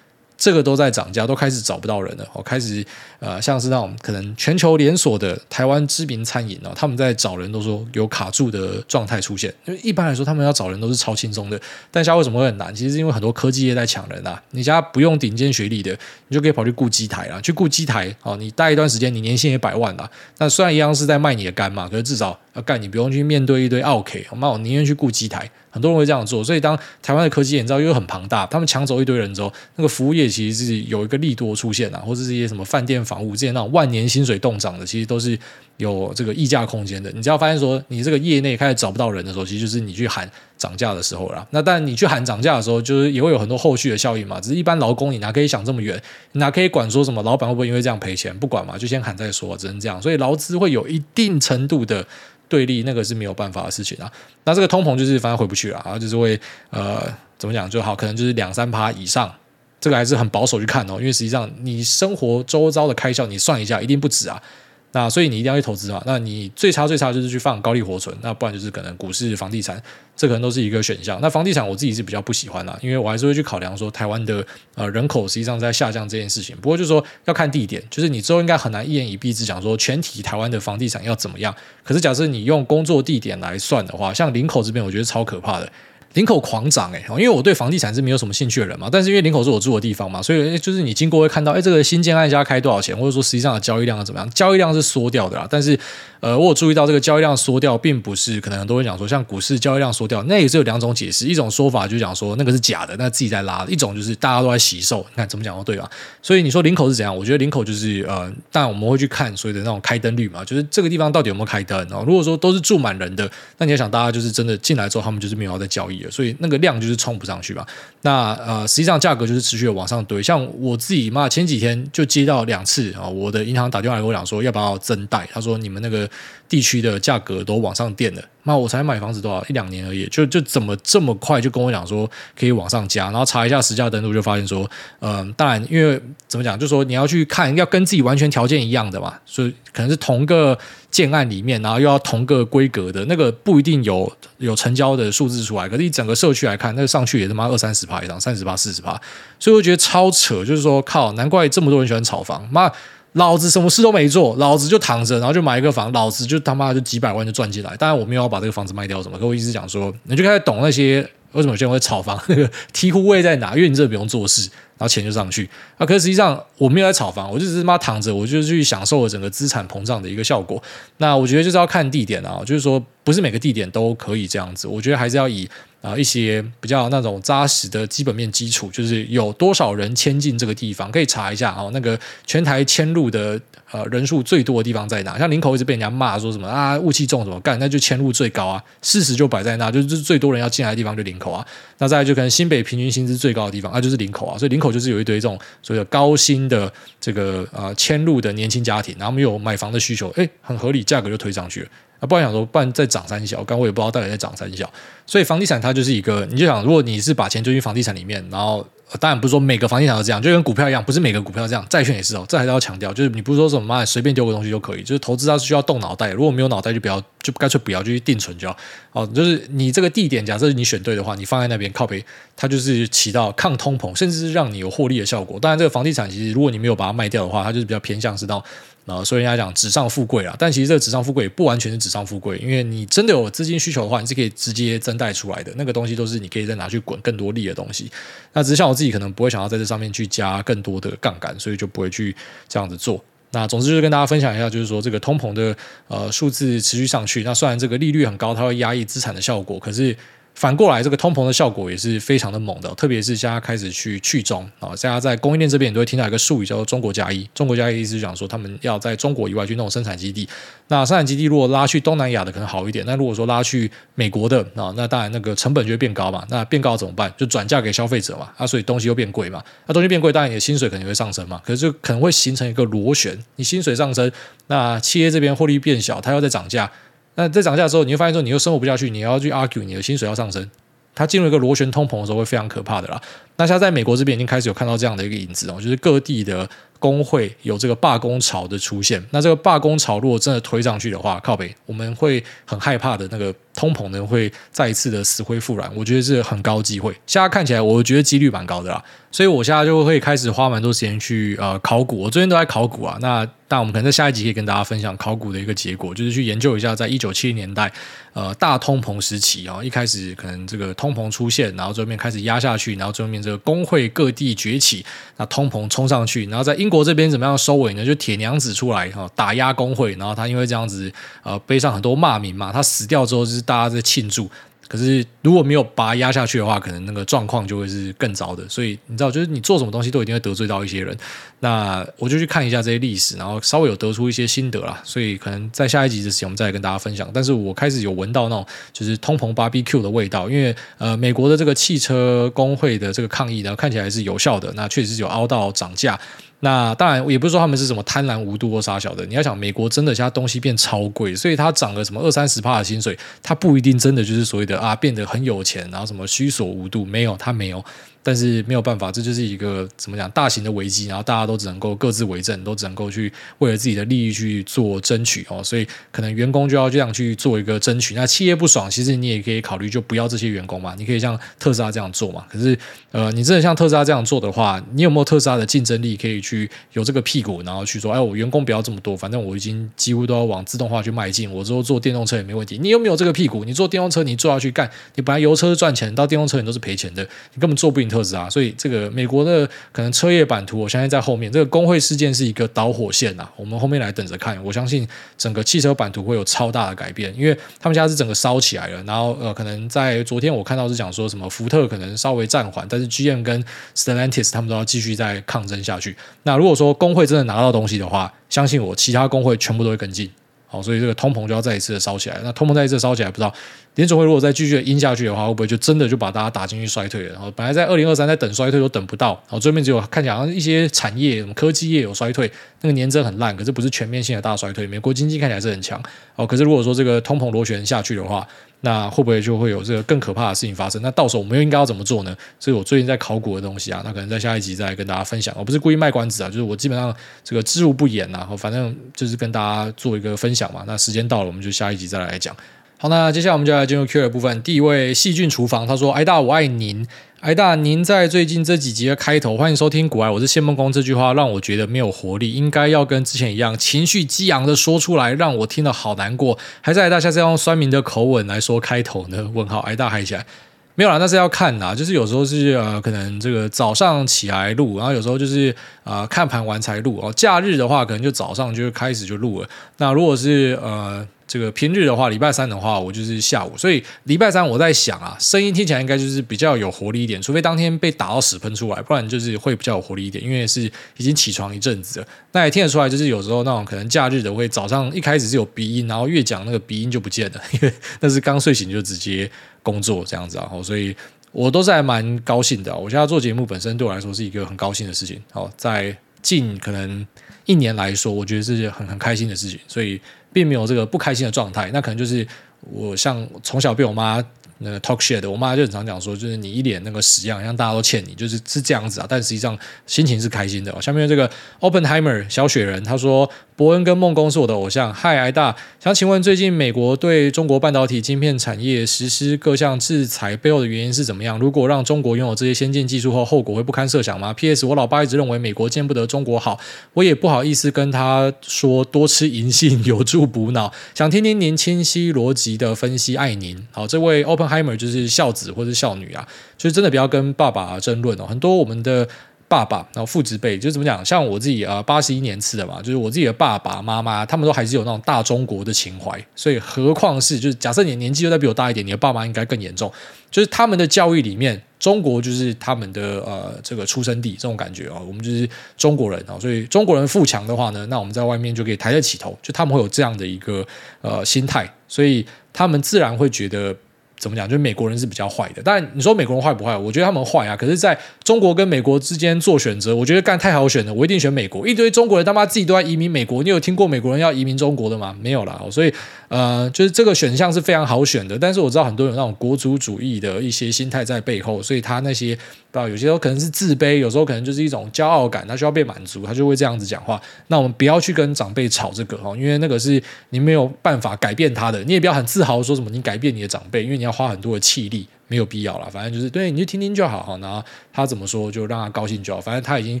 这个都在涨价，都开始找不到人了。哦，开始呃，像是那种可能全球连锁的台湾知名餐饮哦，他们在找人都说有卡住的状态出现。因为一般来说，他们要找人都是超轻松的，但现在为什么会很难？其实因为很多科技业在抢人啊。你家不用顶尖学历的，你就可以跑去雇机台啦，去雇机台哦。你待一段时间，你年薪也百万啦。那虽然一样是在卖你的肝嘛，可是至少要干，你不用去面对一堆奥客，那我宁愿去雇机台。很多人会这样做，所以当台湾的科技眼罩又很庞大，他们抢走一堆人之后，那个服务业其实是有一个利多出现啊，或者是一些什么饭店、房屋这些那种万年薪水冻涨的，其实都是有这个溢价空间的。你只要发现说你这个业内开始找不到人的时候，其实就是你去喊涨价的时候了。那但你去喊涨价的时候，就是也会有很多后续的效应嘛。只是一般劳工你哪可以想这么远，你哪可以管说什么老板会不会因为这样赔钱？不管嘛，就先喊再说，只能这样。所以劳资会有一定程度的。对立那个是没有办法的事情啊，那这个通膨就是反正回不去了，然后就是会呃怎么讲就好，可能就是两三趴以上，这个还是很保守去看哦，因为实际上你生活周遭的开销你算一下，一定不止啊。那所以你一定要去投资嘛？那你最差最差就是去放高利活存，那不然就是可能股市、房地产，这可能都是一个选项。那房地产我自己是比较不喜欢啦，因为我还是会去考量说台湾的呃人口实际上在下降这件事情。不过就是说要看地点，就是你之后应该很难一言以蔽之讲说全体台湾的房地产要怎么样。可是假设你用工作地点来算的话，像林口这边，我觉得超可怕的。领口狂涨哎，因为我对房地产是没有什么兴趣的人嘛，但是因为领口是我住的地方嘛，所以就是你经过会看到，哎，这个新建案家开多少钱，或者说实际上的交易量怎么样？交易量是缩掉的啦，但是呃，我有注意到这个交易量缩掉，并不是可能很多人讲说像股市交易量缩掉，那也是有两种解释，一种说法就是讲说那个是假的，那自己在拉；一种就是大家都在洗售，你看怎么讲都对吧？所以你说领口是怎样？我觉得领口就是呃，但我们会去看所谓的那种开灯率嘛，就是这个地方到底有没有开灯哦。如果说都是住满人的，那你要想大家就是真的进来之后，他们就是没有要再交易了，所以那个量。就是冲不上去吧？那呃，实际上价格就是持续的往上堆。像我自己嘛，前几天就接到两次啊，我的银行打电话来跟我讲说要不要增贷，他说你们那个地区的价格都往上垫了。那我才买房子多少一两年而已，就就怎么这么快就跟我讲说可以往上加？然后查一下实价登录，就发现说，嗯、当然因为怎么讲，就说你要去看要跟自己完全条件一样的嘛，所以可能是同个建案里面，然后又要同个规格的那个不一定有有成交的数字出来，可是一整个社区来看，那上去也他妈二三十趴以上，三十趴四十趴，所以我觉得超扯，就是说靠，难怪这么多人喜欢炒房，妈。老子什么事都没做，老子就躺着，然后就买一个房，老子就他妈就几百万就赚进来。当然我没有要把这个房子卖掉什么，可我一直讲说，你就开始懂那些为什么有些人会炒房，那个醍醐味在哪？因为你这不用做事，然后钱就上去。啊，可实际上我没有在炒房，我就是妈躺着，我就去享受了整个资产膨胀的一个效果。那我觉得就是要看地点啊，就是说不是每个地点都可以这样子，我觉得还是要以。啊，一些比较那种扎实的基本面基础，就是有多少人迁进这个地方，可以查一下哦。那个全台迁入的呃人数最多的地方在哪？像林口一直被人家骂说什么啊，雾气重怎么干？那就迁入最高啊，事实就摆在那，就是最多人要进来的地方就林口啊。那再就可能新北平均薪资最高的地方，那、就是林口啊。所以林口就是有一堆这种所谓的高薪的这个呃迁入的年轻家庭，然后没有买房的需求，哎，很合理，价格就推上去了。啊，不然想说，不然再涨三小，刚我也不知道到底在涨三小，所以房地产它就是一个，你就想，如果你是把钱丢进房地产里面，然后。当然不是说每个房地产都这样，就跟股票一样，不是每个股票这样，债券也是哦。这还是要强调，就是你不是说什么随便丢个东西就可以，就是投资它是需要动脑袋。如果没有脑袋，就不要，就干脆不要就去定存就好。哦，就是你这个地点，假设你选对的话，你放在那边靠北，它就是起到抗通膨，甚至是让你有获利的效果。当然，这个房地产其实如果你没有把它卖掉的话，它就是比较偏向是到。呃，所以人家讲纸上富贵啊，但其实这个纸上富贵也不完全是纸上富贵，因为你真的有资金需求的话，你是可以直接增贷出来的，那个东西都是你可以再拿去滚更多利的东西。那只是像我自己可能不会想要在这上面去加更多的杠杆，所以就不会去这样子做。那总之就是跟大家分享一下，就是说这个通膨的呃数字持续上去，那虽然这个利率很高，它会压抑资产的效果，可是。反过来，这个通膨的效果也是非常的猛的，特别是现在开始去去中啊，现在在供应链这边，你都会听到一个术语叫做“中国加一”。中国加一意思是讲说，他们要在中国以外去弄生产基地。那生产基地如果拉去东南亚的可能好一点，那如果说拉去美国的啊，那当然那个成本就会变高嘛。那变高怎么办？就转嫁给消费者嘛。啊，所以东西又变贵嘛。那东西变贵，当然你的薪水肯定会上升嘛。可是就可能会形成一个螺旋，你薪水上升，那企业这边获利变小，它要再涨价。那在涨价的时候，你会发现说你又生活不下去，你要去 argue 你的薪水要上升，它进入一个螺旋通膨的时候会非常可怕的啦。那现在在美国这边已经开始有看到这样的一个影子哦，就是各地的。工会有这个罢工潮的出现，那这个罢工潮如果真的推上去的话，靠北我们会很害怕的那个通膨呢，会再一次的死灰复燃，我觉得是很高机会。现在看起来，我觉得几率蛮高的啦，所以我现在就会开始花蛮多时间去呃考古，我最近都在考古啊。那但我们可能在下一集可以跟大家分享考古的一个结果，就是去研究一下，在一九七零年代呃大通膨时期啊，一开始可能这个通膨出现，然后最后面开始压下去，然后最后面这工会各地崛起，那通膨冲上去，然后在英国这边怎么样收尾呢？就铁娘子出来哈，打压工会，然后他因为这样子呃背上很多骂名嘛，他死掉之后就是大家在庆祝。可是如果没有把它压下去的话，可能那个状况就会是更糟的。所以你知道，就是你做什么东西都一定会得罪到一些人。那我就去看一下这些历史，然后稍微有得出一些心得啦。所以可能在下一集之前，我们再来跟大家分享。但是我开始有闻到那种就是通膨 BBQ 的味道，因为呃，美国的这个汽车工会的这个抗议呢，看起来是有效的。那确实是有凹到涨价。那当然，也不是说他们是什么贪婪无度或傻小的。你要想，美国真的现在东西变超贵，所以它涨个什么二三十帕的薪水，它不一定真的就是所谓的啊变得很有钱，然后什么虚所无度，没有，它没有。但是没有办法，这就是一个怎么讲大型的危机，然后大家都只能够各自为政，都只能够去为了自己的利益去做争取哦，所以可能员工就要这样去做一个争取。那企业不爽，其实你也可以考虑就不要这些员工嘛，你可以像特斯拉这样做嘛。可是呃，你真的像特斯拉这样做的话，你有没有特斯拉的竞争力可以去有这个屁股，然后去说，哎，我员工不要这么多，反正我已经几乎都要往自动化去迈进，我之后做电动车也没问题。你有没有这个屁股？你做电动车，你做下去干，你本来油车赚钱，到电动车你都是赔钱的，你根本做不赢特斯拉，所以这个。美国的可能车业版图，我相信在后面这个工会事件是一个导火线呐，我们后面来等着看。我相信整个汽车版图会有超大的改变，因为他们家是整个烧起来了。然后呃，可能在昨天我看到是讲说什么福特可能稍微暂缓，但是 GM 跟 Stellantis 他们都要继续再抗争下去。那如果说工会真的拿到东西的话，相信我，其他工会全部都会跟进。好，所以这个通膨就要再一次的烧起来。那通膨再一次烧起来，不知道联总会如果再继续的阴下去的话，会不会就真的就把大家打进去衰退了？然后本来在二零二三在等衰退都等不到，然后最后面只有看起来好像一些产业，什么科技业有衰退，那个年增很烂，可是不是全面性的大衰退。美国经济看起来是很强。哦，可是如果说这个通膨螺旋下去的话，那会不会就会有这个更可怕的事情发生？那到时候我们又应该要怎么做呢？所以我最近在考古的东西啊，那可能在下一集再跟大家分享。我不是故意卖关子啊，就是我基本上这个知无不言呐，反正就是跟大家做一个分享嘛。那时间到了，我们就下一集再来讲。好，那接下来我们就来进入 Q 的部分。第一位细菌厨房他说：“艾大我爱您，癌大您在最近这几集的开头，欢迎收听股癌，我是谢孟恭。这句话让我觉得没有活力，应该要跟之前一样情绪激昂的说出来，让我听了好难过。还是癌大下次用酸民的口吻来说开头呢？问号，癌大嗨起来。”没有啦，那是要看呐，就是有时候是呃，可能这个早上起来录，然后有时候就是呃看盘完才录哦。假日的话，可能就早上就开始就录了。那如果是呃这个平日的话，礼拜三的话，我就是下午。所以礼拜三我在想啊，声音听起来应该就是比较有活力一点，除非当天被打到屎喷出来，不然就是会比较有活力一点，因为是已经起床一阵子了。那也听得出来，就是有时候那种可能假日的会早上一开始是有鼻音，然后越讲那个鼻音就不见了，因为那是刚睡醒就直接。工作这样子啊，所以我都是还蛮高兴的。我现在做节目本身对我来说是一个很高兴的事情。好，在近可能一年来说，我觉得是很很开心的事情，所以并没有这个不开心的状态。那可能就是我像从小被我妈。那个 talk shit 的，我妈就很常讲说，就是你一脸那个屎样，像大家都欠你，就是是这样子啊。但实际上心情是开心的哦。下面这个 Oppenheimer 小雪人他说，伯恩跟孟恭是我的偶像。嗨，艾大，想请问最近美国对中国半导体晶片产业实施各项制裁背后的原因是怎么样？如果让中国拥有这些先进技术后，后果会不堪设想吗？P.S. 我老爸一直认为美国见不得中国好，我也不好意思跟他说多吃银杏有助补脑。想听听您清晰逻辑的分析，爱您。好，这位 Open。Heimer 就是孝子或者孝女啊，就是真的不要跟爸爸争论哦。很多我们的爸爸，然后父执辈，就怎么讲？像我自己啊，八十一年次的嘛，就是我自己的爸爸妈妈，他们都还是有那种大中国的情怀。所以何况是，就是假设你年纪又再比我大一点，你的爸妈应该更严重。就是他们的教育里面，中国就是他们的呃这个出生地，这种感觉啊。我们就是中国人啊，所以中国人富强的话呢，那我们在外面就可以抬得起头。就他们会有这样的一个呃心态，所以他们自然会觉得。怎么讲？就是美国人是比较坏的，但你说美国人坏不坏？我觉得他们坏啊。可是在中国跟美国之间做选择，我觉得干太好选了，我一定选美国。一堆中国人他妈自己都在移民美国，你有听过美国人要移民中国的吗？没有啦。所以呃，就是这个选项是非常好选的，但是我知道很多有那种国族主义的一些心态在背后，所以他那些不知道有些时候可能是自卑，有时候可能就是一种骄傲感，他需要被满足，他就会这样子讲话。那我们不要去跟长辈吵这个哈，因为那个是你没有办法改变他的，你也不要很自豪说什么你改变你的长辈，因为你要花很多的气力，没有必要了。反正就是对，你就听听就好哈，然后他怎么说就让他高兴就好，反正他已经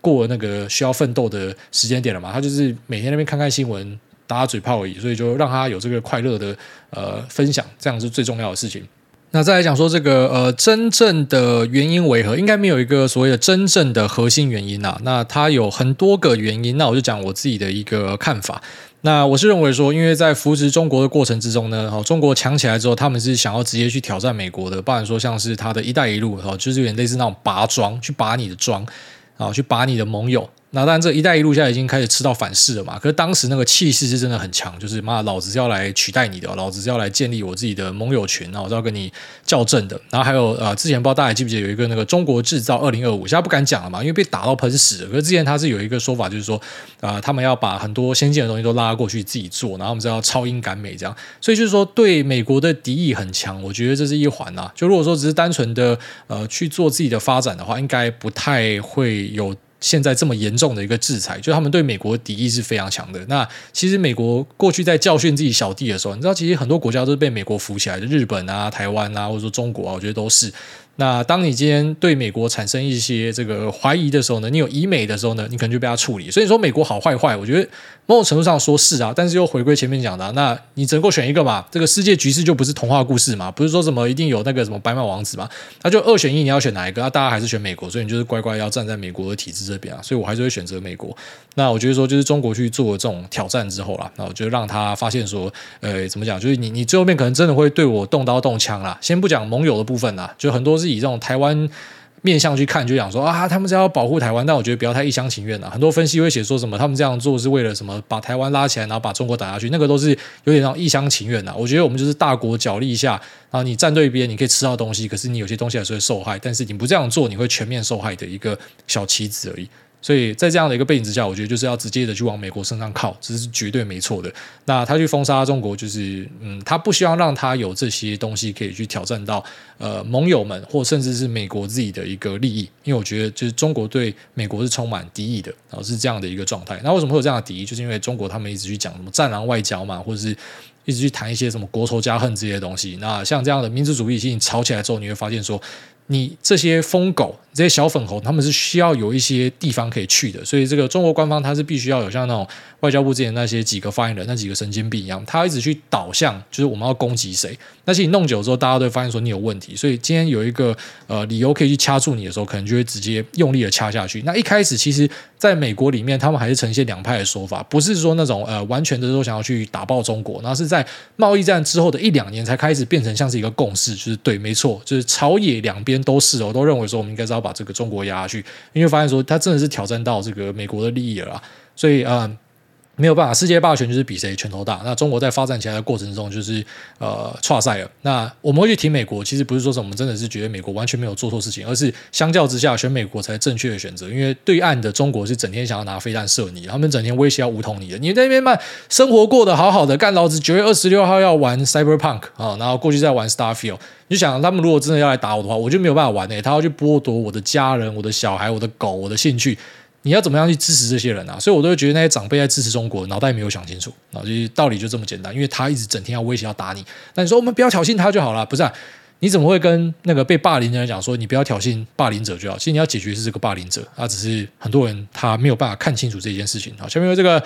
过了那个需要奋斗的时间点了嘛，他就是每天那边看看新闻。打嘴炮而已，所以就让他有这个快乐的呃分享，这样是最重要的事情。那再来讲说这个呃真正的原因为何，应该没有一个所谓的真正的核心原因啊。那它有很多个原因，那我就讲我自己的一个看法。那我是认为说，因为在扶持中国的过程之中呢，哦，中国强起来之后，他们是想要直接去挑战美国的，不然说像是他的一带一路，哦，就是有点类似那种拔庄，去拔你的庄，啊，去拔你的盟友。那当然，这一带一路现在已经开始吃到反噬了嘛。可是当时那个气势是真的很强，就是妈，老子是要来取代你的，老子是要来建立我自己的盟友群，然后我是要跟你校正的。然后还有呃，之前不知道大家还记不记得有一个那个中国制造二零二五，现在不敢讲了嘛，因为被打到喷屎。可是之前他是有一个说法，就是说啊、他们要把很多先进的东西都拉过去自己做，然后我们是要超英赶美这样。所以就是说对美国的敌意很强，我觉得这是一环啊。就如果说只是单纯的呃去做自己的发展的话，应该不太会有。现在这么严重的一个制裁，就他们对美国的敌意是非常强的。那其实美国过去在教训自己小弟的时候，你知道，其实很多国家都是被美国扶起来的，日本啊、台湾啊，或者说中国啊，我觉得都是。那当你今天对美国产生一些这个怀疑的时候呢，你有以美的时候呢，你可能就被他处理。所以说美国好坏坏，我觉得某种程度上说是啊，但是又回归前面讲的，那你只能够选一个嘛。这个世界局势就不是童话故事嘛，不是说什么一定有那个什么白马王子嘛，那就二选一，你要选哪一个？那大家还是选美国，所以你就是乖乖要站在美国的体制这边啊。所以我还是会选择美国。那我觉得说，就是中国去做这种挑战之后啦，那我就让他发现说，呃，怎么讲？就是你你最后面可能真的会对我动刀动枪啦。先不讲盟友的部分啦，就很多是以这种台湾。面向去看，就想说啊，他们是要保护台湾，但我觉得不要太一厢情愿了。很多分析会写说什么，他们这样做是为了什么，把台湾拉起来，然后把中国打下去，那个都是有点让一厢情愿的。我觉得我们就是大国角力下，然后你站对边，你可以吃到东西，可是你有些东西还是会受害。但是你不这样做，你会全面受害的一个小棋子而已。所以在这样的一个背景之下，我觉得就是要直接的去往美国身上靠，这是绝对没错的。那他去封杀中国，就是嗯，他不希望让他有这些东西可以去挑战到呃盟友们，或甚至是美国自己的一个利益。因为我觉得就是中国对美国是充满敌意的，然后是这样的一个状态。那为什么会有这样的敌意？就是因为中国他们一直去讲什么战狼外交嘛，或者是一直去谈一些什么国仇家恨这些东西。那像这样的民族主义性吵起来之后，你会发现说，你这些疯狗。这些小粉红他们是需要有一些地方可以去的，所以这个中国官方他是必须要有像那种外交部之前那些几个发言人那几个神经病一样，他一直去导向，就是我们要攻击谁。但是你弄久之后，大家都会发现说你有问题，所以今天有一个呃理由可以去掐住你的时候，可能就会直接用力的掐下去。那一开始其实在美国里面，他们还是呈现两派的说法，不是说那种呃完全的都想要去打爆中国，那是在贸易战之后的一两年才开始变成像是一个共识，就是对，没错，就是朝野两边都是哦，都认为说我们应该是要把这个中国压下去，因为发现说他真的是挑战到这个美国的利益了，所以啊。没有办法，世界霸权就是比谁拳头大。那中国在发展起来的过程中，就是呃，挫赛了。那我们会去提美国，其实不是说什么我们真的是觉得美国完全没有做错事情，而是相较之下，选美国才是正确的选择。因为对岸的中国是整天想要拿飞弹射你，他们整天威胁要武统你的。你在那边嘛，生活过得好好的，干老子九月二十六号要玩 Cyberpunk 啊，然后过去再玩 Starfield。你就想，他们如果真的要来打我的话，我就没有办法玩诶。他要去剥夺我的家人、我的小孩、我的狗、我的兴趣。你要怎么样去支持这些人啊？所以我都会觉得那些长辈在支持中国，脑袋没有想清楚啊！就是道理就这么简单，因为他一直整天要威胁要打你，那你说我们不要挑衅他就好了，不是啊？你怎么会跟那个被霸凌的人讲说你不要挑衅霸凌者就好？其实你要解决是这个霸凌者，啊，只是很多人他没有办法看清楚这件事情。好，下面有这个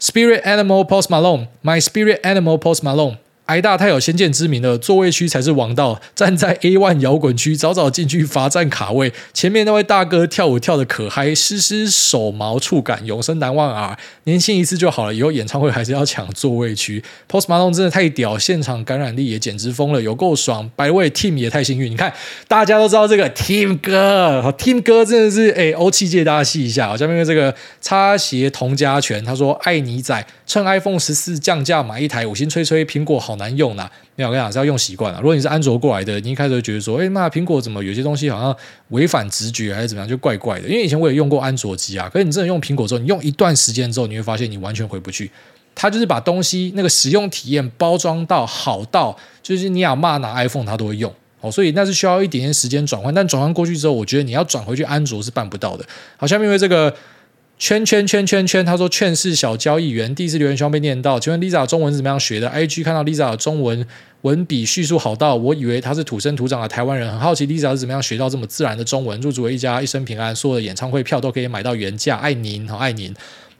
Spirit Animal Post Malone，My Spirit Animal Post Malone。挨大太有先见之明了，座位区才是王道。站在 A1 摇滚区，早早进去罚站卡位。前面那位大哥跳舞跳得可嗨，湿湿手毛触感，永生难忘啊！年轻一次就好了，以后演唱会还是要抢座位区。Post Malone 真的太屌，现场感染力也简直疯了，有够爽。By the way Team 也太幸运，你看大家都知道这个 Team 哥，Team 哥真的是哎，欧气界大家细一下。下面这个擦鞋童家拳，他说爱你仔，趁 iPhone 十四降价买一台，五星吹吹苹果好。难用呐，没有，跟你讲是要用习惯了。如果你是安卓过来的，你一开始会觉得说，哎妈，苹果怎么有些东西好像违反直觉还是怎么样，就怪怪的。因为以前我也用过安卓机啊，可是你真的用苹果之后，你用一段时间之后，你会发现你完全回不去。它就是把东西那个使用体验包装到好到，就是你阿嬷拿 iPhone 它都会用哦，所以那是需要一点点时间转换，但转换过去之后，我觉得你要转回去安卓是办不到的。好，下面因为这个。圈圈圈圈圈，他说劝世小交易员第一次留言希望被念到。请问 Lisa 中文是怎么样学的？IG 看到 Lisa 的中文文笔叙述好到，我以为他是土生土长的台湾人，很好奇 Lisa 是怎么样学到这么自然的中文。入主了一家一生平安，所有的演唱会票都可以买到原价，爱您，好爱您。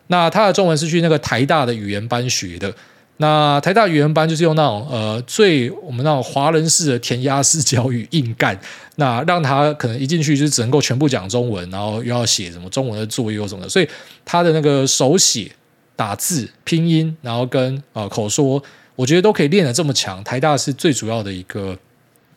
那他的中文是去那个台大的语言班学的。那台大语言班就是用那种呃最我们那种华人式的填鸭式教育硬干，那让他可能一进去就只能够全部讲中文，然后又要写什么中文的作业或什么的，所以他的那个手写、打字、拼音，然后跟呃口说，我觉得都可以练得这么强。台大是最主要的一个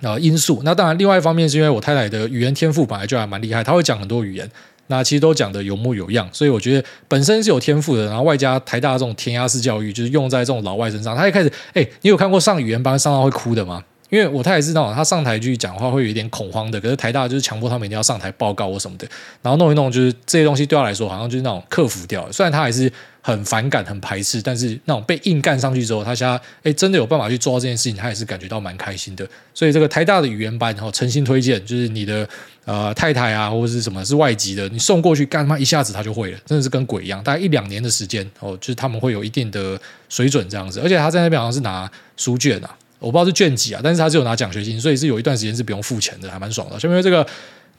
呃因素。那当然，另外一方面是因为我太太的语言天赋本来就还蛮厉害，她会讲很多语言。那其实都讲的有模有样，所以我觉得本身是有天赋的，然后外加台大这种填鸭式教育，就是用在这种老外身上。他一开始，哎，你有看过上语言班上到会哭的吗？因为我太太知道，他上台去讲话会有一点恐慌的。可是台大就是强迫他们一定要上台报告或什么的，然后弄一弄，就是这些东西对他来说好像就是那种克服掉了。虽然他还是很反感、很排斥，但是那种被硬干上去之后，他现在哎真的有办法去做到这件事情，他也是感觉到蛮开心的。所以这个台大的语言班，然后诚心推荐，就是你的呃太太啊或者是什么是外籍的，你送过去干嘛一下子他就会了，真的是跟鬼一样。大概一两年的时间哦，就是他们会有一定的水准这样子。而且他在那边好像是拿书卷啊。我不知道是卷几啊，但是他只有拿奖学金，所以是有一段时间是不用付钱的，还蛮爽的。下面这个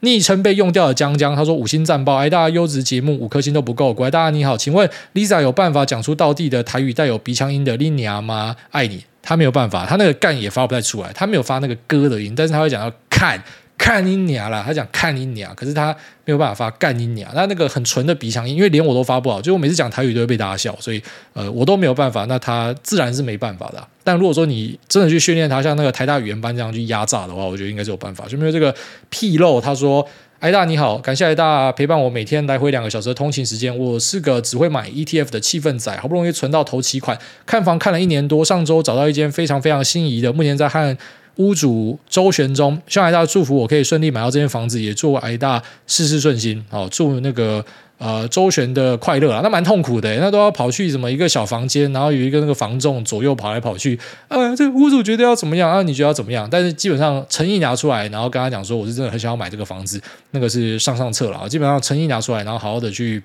昵称被用掉的江江，他说五星战报，哎，大家优质节目五颗星都不够，乖，大家你好，请问 Lisa 有办法讲出道地的台语带有鼻腔音的拎娘吗？爱你，他没有办法，他那个干也发不太出来，他没有发那个歌的音，但是他会讲到看。看你娘啦，他讲看你娘，可是他没有办法发干你娘。那那个很纯的鼻腔音，因为连我都发不好，就我每次讲台语都会被大家笑，所以呃我都没有办法。那他自然是没办法的。但如果说你真的去训练他，像那个台大语言班这样去压榨的话，我觉得应该是有办法。就没有这个纰漏，他说：“艾大你好，感谢艾大陪伴我每天来回两个小时的通勤时间。我是个只会买 ETF 的气氛仔，好不容易存到头期款，看房看了一年多，上周找到一间非常非常心仪的，目前在和。”屋主周旋中，希望挨大祝福我可以顺利买到这间房子，也祝挨大事事顺心。好，祝那个呃周旋的快乐啊，那蛮痛苦的，那都要跑去什么一个小房间，然后有一个那个房仲左右跑来跑去。啊，这屋主觉得要怎么样啊？你觉得要怎么样？但是基本上诚意拿出来，然后跟他讲说，我是真的很想要买这个房子，那个是上上策了啊。基本上诚意拿出来，然后好好的去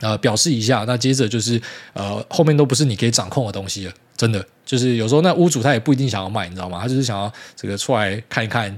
呃表示一下。那接着就是呃后面都不是你可以掌控的东西了。真的就是有时候那屋主他也不一定想要卖，你知道吗？他就是想要这个出来看一看，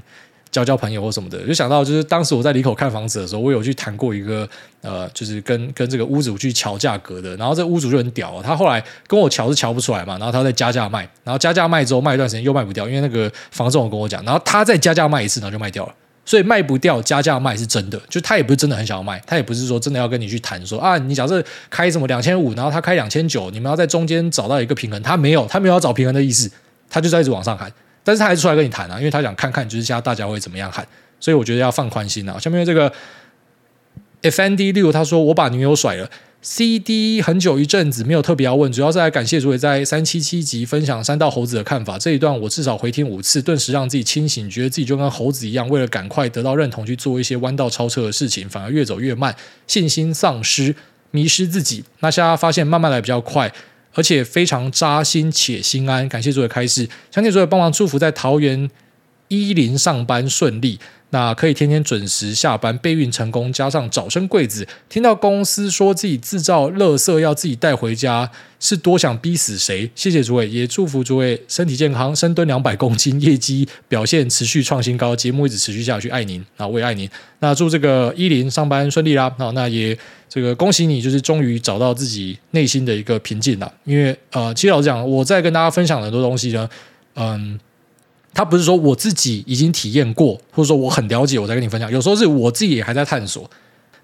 交交朋友或什么的。就想到就是当时我在里口看房子的时候，我有去谈过一个呃，就是跟跟这个屋主去瞧价格的。然后这屋主就很屌，他后来跟我瞧是瞧不出来嘛，然后他再加价卖，然后加价卖之后卖一段时间又卖不掉，因为那个房仲跟我讲，然后他再加价卖一次，然后就卖掉了。所以卖不掉，加价卖是真的，就他也不是真的很想要卖，他也不是说真的要跟你去谈说啊，你假设开什么两千五，然后他开两千九，你们要在中间找到一个平衡，他没有，他没有要找平衡的意思，他就在一直往上喊，但是他还是出来跟你谈啊，因为他想看看就是现在大家会怎么样喊，所以我觉得要放宽心啊。下面这个 FND 六他说我把女友甩了。CD 很久一阵子没有特别要问，主要是来感谢诸位在三七七集分享三道猴子的看法。这一段我至少回听五次，顿时让自己清醒，觉得自己就跟猴子一样，为了赶快得到认同去做一些弯道超车的事情，反而越走越慢，信心丧失，迷失自己。那现在发现慢慢来比较快，而且非常扎心且心安。感谢诸位开示，相信诸位帮忙祝福在桃园一零上班顺利。那可以天天准时下班，备孕成功，加上早生贵子。听到公司说自己制造垃圾要自己带回家，是多想逼死谁？谢谢诸位，也祝福诸位身体健康，深蹲两百公斤，业绩表现持续创新高，节目一直持续下去。爱您啊，我也爱您。那祝这个一零上班顺利啦。好，那也这个恭喜你，就是终于找到自己内心的一个平静了。因为呃，其实老实讲，我在跟大家分享很多东西呢，嗯。他不是说我自己已经体验过，或者说我很了解，我再跟你分享。有时候是我自己也还在探索。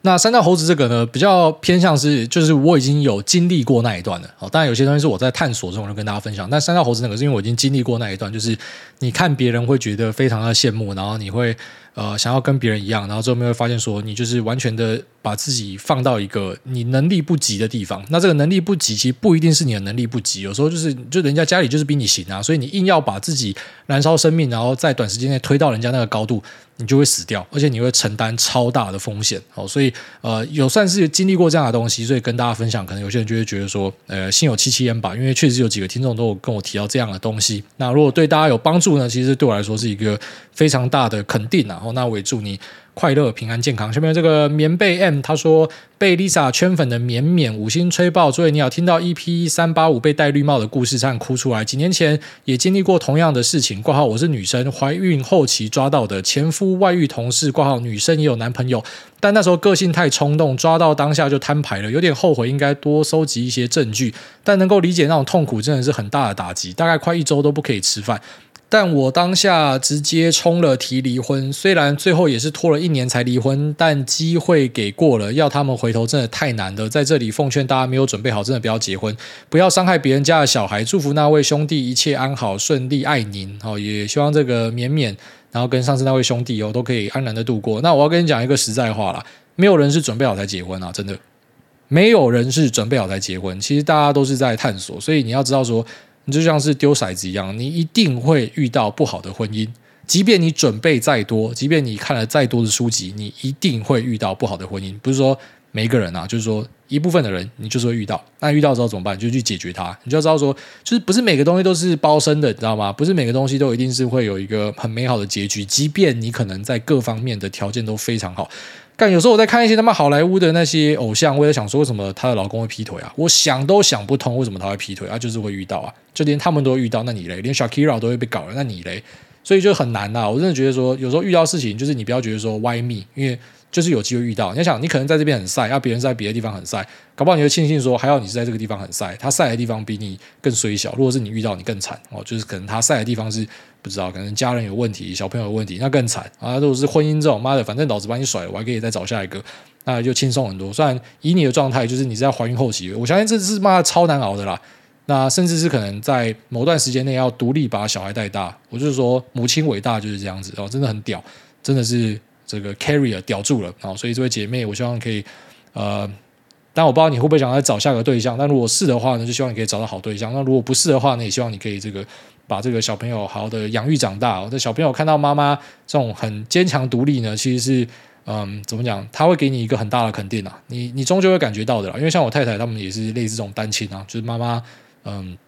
那三道猴子这个呢，比较偏向是，就是我已经有经历过那一段了。好，当然有些东西是我在探索中就跟大家分享。但三道猴子那个是因为我已经经历过那一段，就是你看别人会觉得非常的羡慕，然后你会呃想要跟别人一样，然后最后面会发现说你就是完全的把自己放到一个你能力不及的地方。那这个能力不及，其实不一定是你的能力不及，有时候就是就人家家里就是比你行啊，所以你硬要把自己燃烧生命，然后在短时间内推到人家那个高度。你就会死掉，而且你会承担超大的风险哦。所以呃，有算是经历过这样的东西，所以跟大家分享。可能有些人就会觉得说，呃，心有戚戚焉吧。因为确实有几个听众都有跟我提到这样的东西。那如果对大家有帮助呢，其实对我来说是一个非常大的肯定。啊后，那我也祝你。快乐、平安、健康。下面这个棉被 M 他说被 Lisa 圈粉的绵绵五星吹爆，所以你要听到 EP 三八五被戴绿帽的故事，差哭出来。几年前也经历过同样的事情。挂号我是女生，怀孕后期抓到的前夫外遇，同事挂号女生也有男朋友，但那时候个性太冲动，抓到当下就摊牌了，有点后悔，应该多收集一些证据。但能够理解那种痛苦，真的是很大的打击，大概快一周都不可以吃饭。但我当下直接冲了提离婚，虽然最后也是拖了一年才离婚，但机会给过了，要他们回头真的太难了。在这里奉劝大家没有准备好，真的不要结婚，不要伤害别人家的小孩。祝福那位兄弟一切安好顺利，爱您。好，也希望这个绵绵，然后跟上次那位兄弟哦都可以安然的度过。那我要跟你讲一个实在话啦，没有人是准备好才结婚啊，真的，没有人是准备好才结婚。其实大家都是在探索，所以你要知道说。你就像是丢骰子一样，你一定会遇到不好的婚姻。即便你准备再多，即便你看了再多的书籍，你一定会遇到不好的婚姻。不是说每一个人啊，就是说一部分的人，你就是会遇到。那遇到之后怎么办？就去解决它。你就要知道说，就是不是每个东西都是包生的，你知道吗？不是每个东西都一定是会有一个很美好的结局。即便你可能在各方面的条件都非常好。但有时候我在看一些他妈好莱坞的那些偶像，我也想说，为什么她的老公会劈腿啊？我想都想不通，为什么他会劈腿啊？就是会遇到啊，就连他们都会遇到，那你嘞？连 Shakira 都会被搞了，那你嘞？所以就很难呐、啊。我真的觉得说，有时候遇到事情，就是你不要觉得说 Why me？因为就是有机会遇到。你想，你可能在这边很晒，要别人在别的地方很晒，搞不好你会庆幸说，还好你是在这个地方很晒，他晒的地方比你更衰小。如果是你遇到，你更惨哦，就是可能他晒的地方是。不知道，可能家人有问题，小朋友有问题，那更惨啊！如果是婚姻这种，妈的，反正老子把你甩了，我还可以再找下一个，那就轻松很多。虽然以你的状态，就是你是在怀孕后期，我相信这是妈的超难熬的啦。那甚至是可能在某段时间内要独立把小孩带大。我就是说，母亲伟大就是这样子哦，真的很屌，真的是这个 carrier 屌住了啊！所以这位姐妹，我希望可以呃，但我不知道你会不会想再找下个对象。但如果是的话呢，就希望你可以找到好对象。那如果不是的话呢，也希望你可以这个。把这个小朋友好好的养育长大。我的小朋友看到妈妈这种很坚强独立呢，其实是嗯，怎么讲？他会给你一个很大的肯定啊。你你终究会感觉到的啦。因为像我太太他们也是类似这种单亲啊，就是妈妈嗯，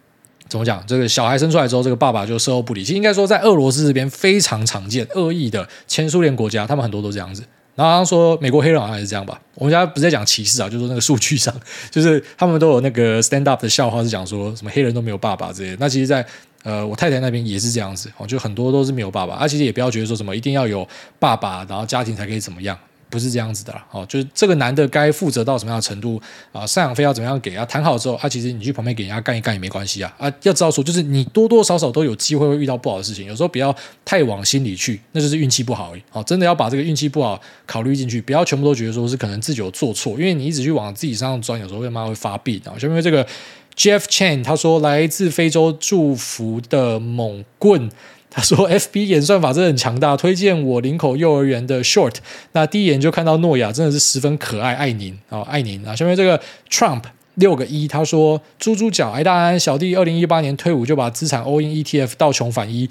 怎么讲？这个小孩生出来之后，这个爸爸就售后不理。其实应该说，在俄罗斯这边非常常见，恶意的前苏联国家，他们很多都这样子。然后说美国黑人好像也是这样吧？我们家不是在讲歧视啊，就是那个数据上，就是他们都有那个 stand up 的笑话，是讲说什么黑人都没有爸爸之类的。那其实，在呃，我太太那边也是这样子哦，就很多都是没有爸爸，啊，其实也不要觉得说什么一定要有爸爸，然后家庭才可以怎么样，不是这样子的啦，哦，就是这个男的该负责到什么样的程度啊，赡养费要怎么样给啊，谈好之后，啊，其实你去旁边给人家干一干也没关系啊，啊，要知道说，就是你多多少少都有机会会遇到不好的事情，有时候不要太往心里去，那就是运气不好而已，哦，真的要把这个运气不好考虑进去，不要全部都觉得说是可能自己有做错，因为你一直去往自己身上钻，有时候会妈会发病啊，就因为这个。Jeff Chen 他说，来自非洲祝福的猛棍，他说 FB 演算法真的很强大，推荐我林口幼儿园的 Short，那第一眼就看到诺亚真的是十分可爱，爱您哦，爱您啊！下面这个 Trump 六个一，他说猪猪脚，哎大安小弟二零一八年退伍就把资产 all in ETF 到穷反一。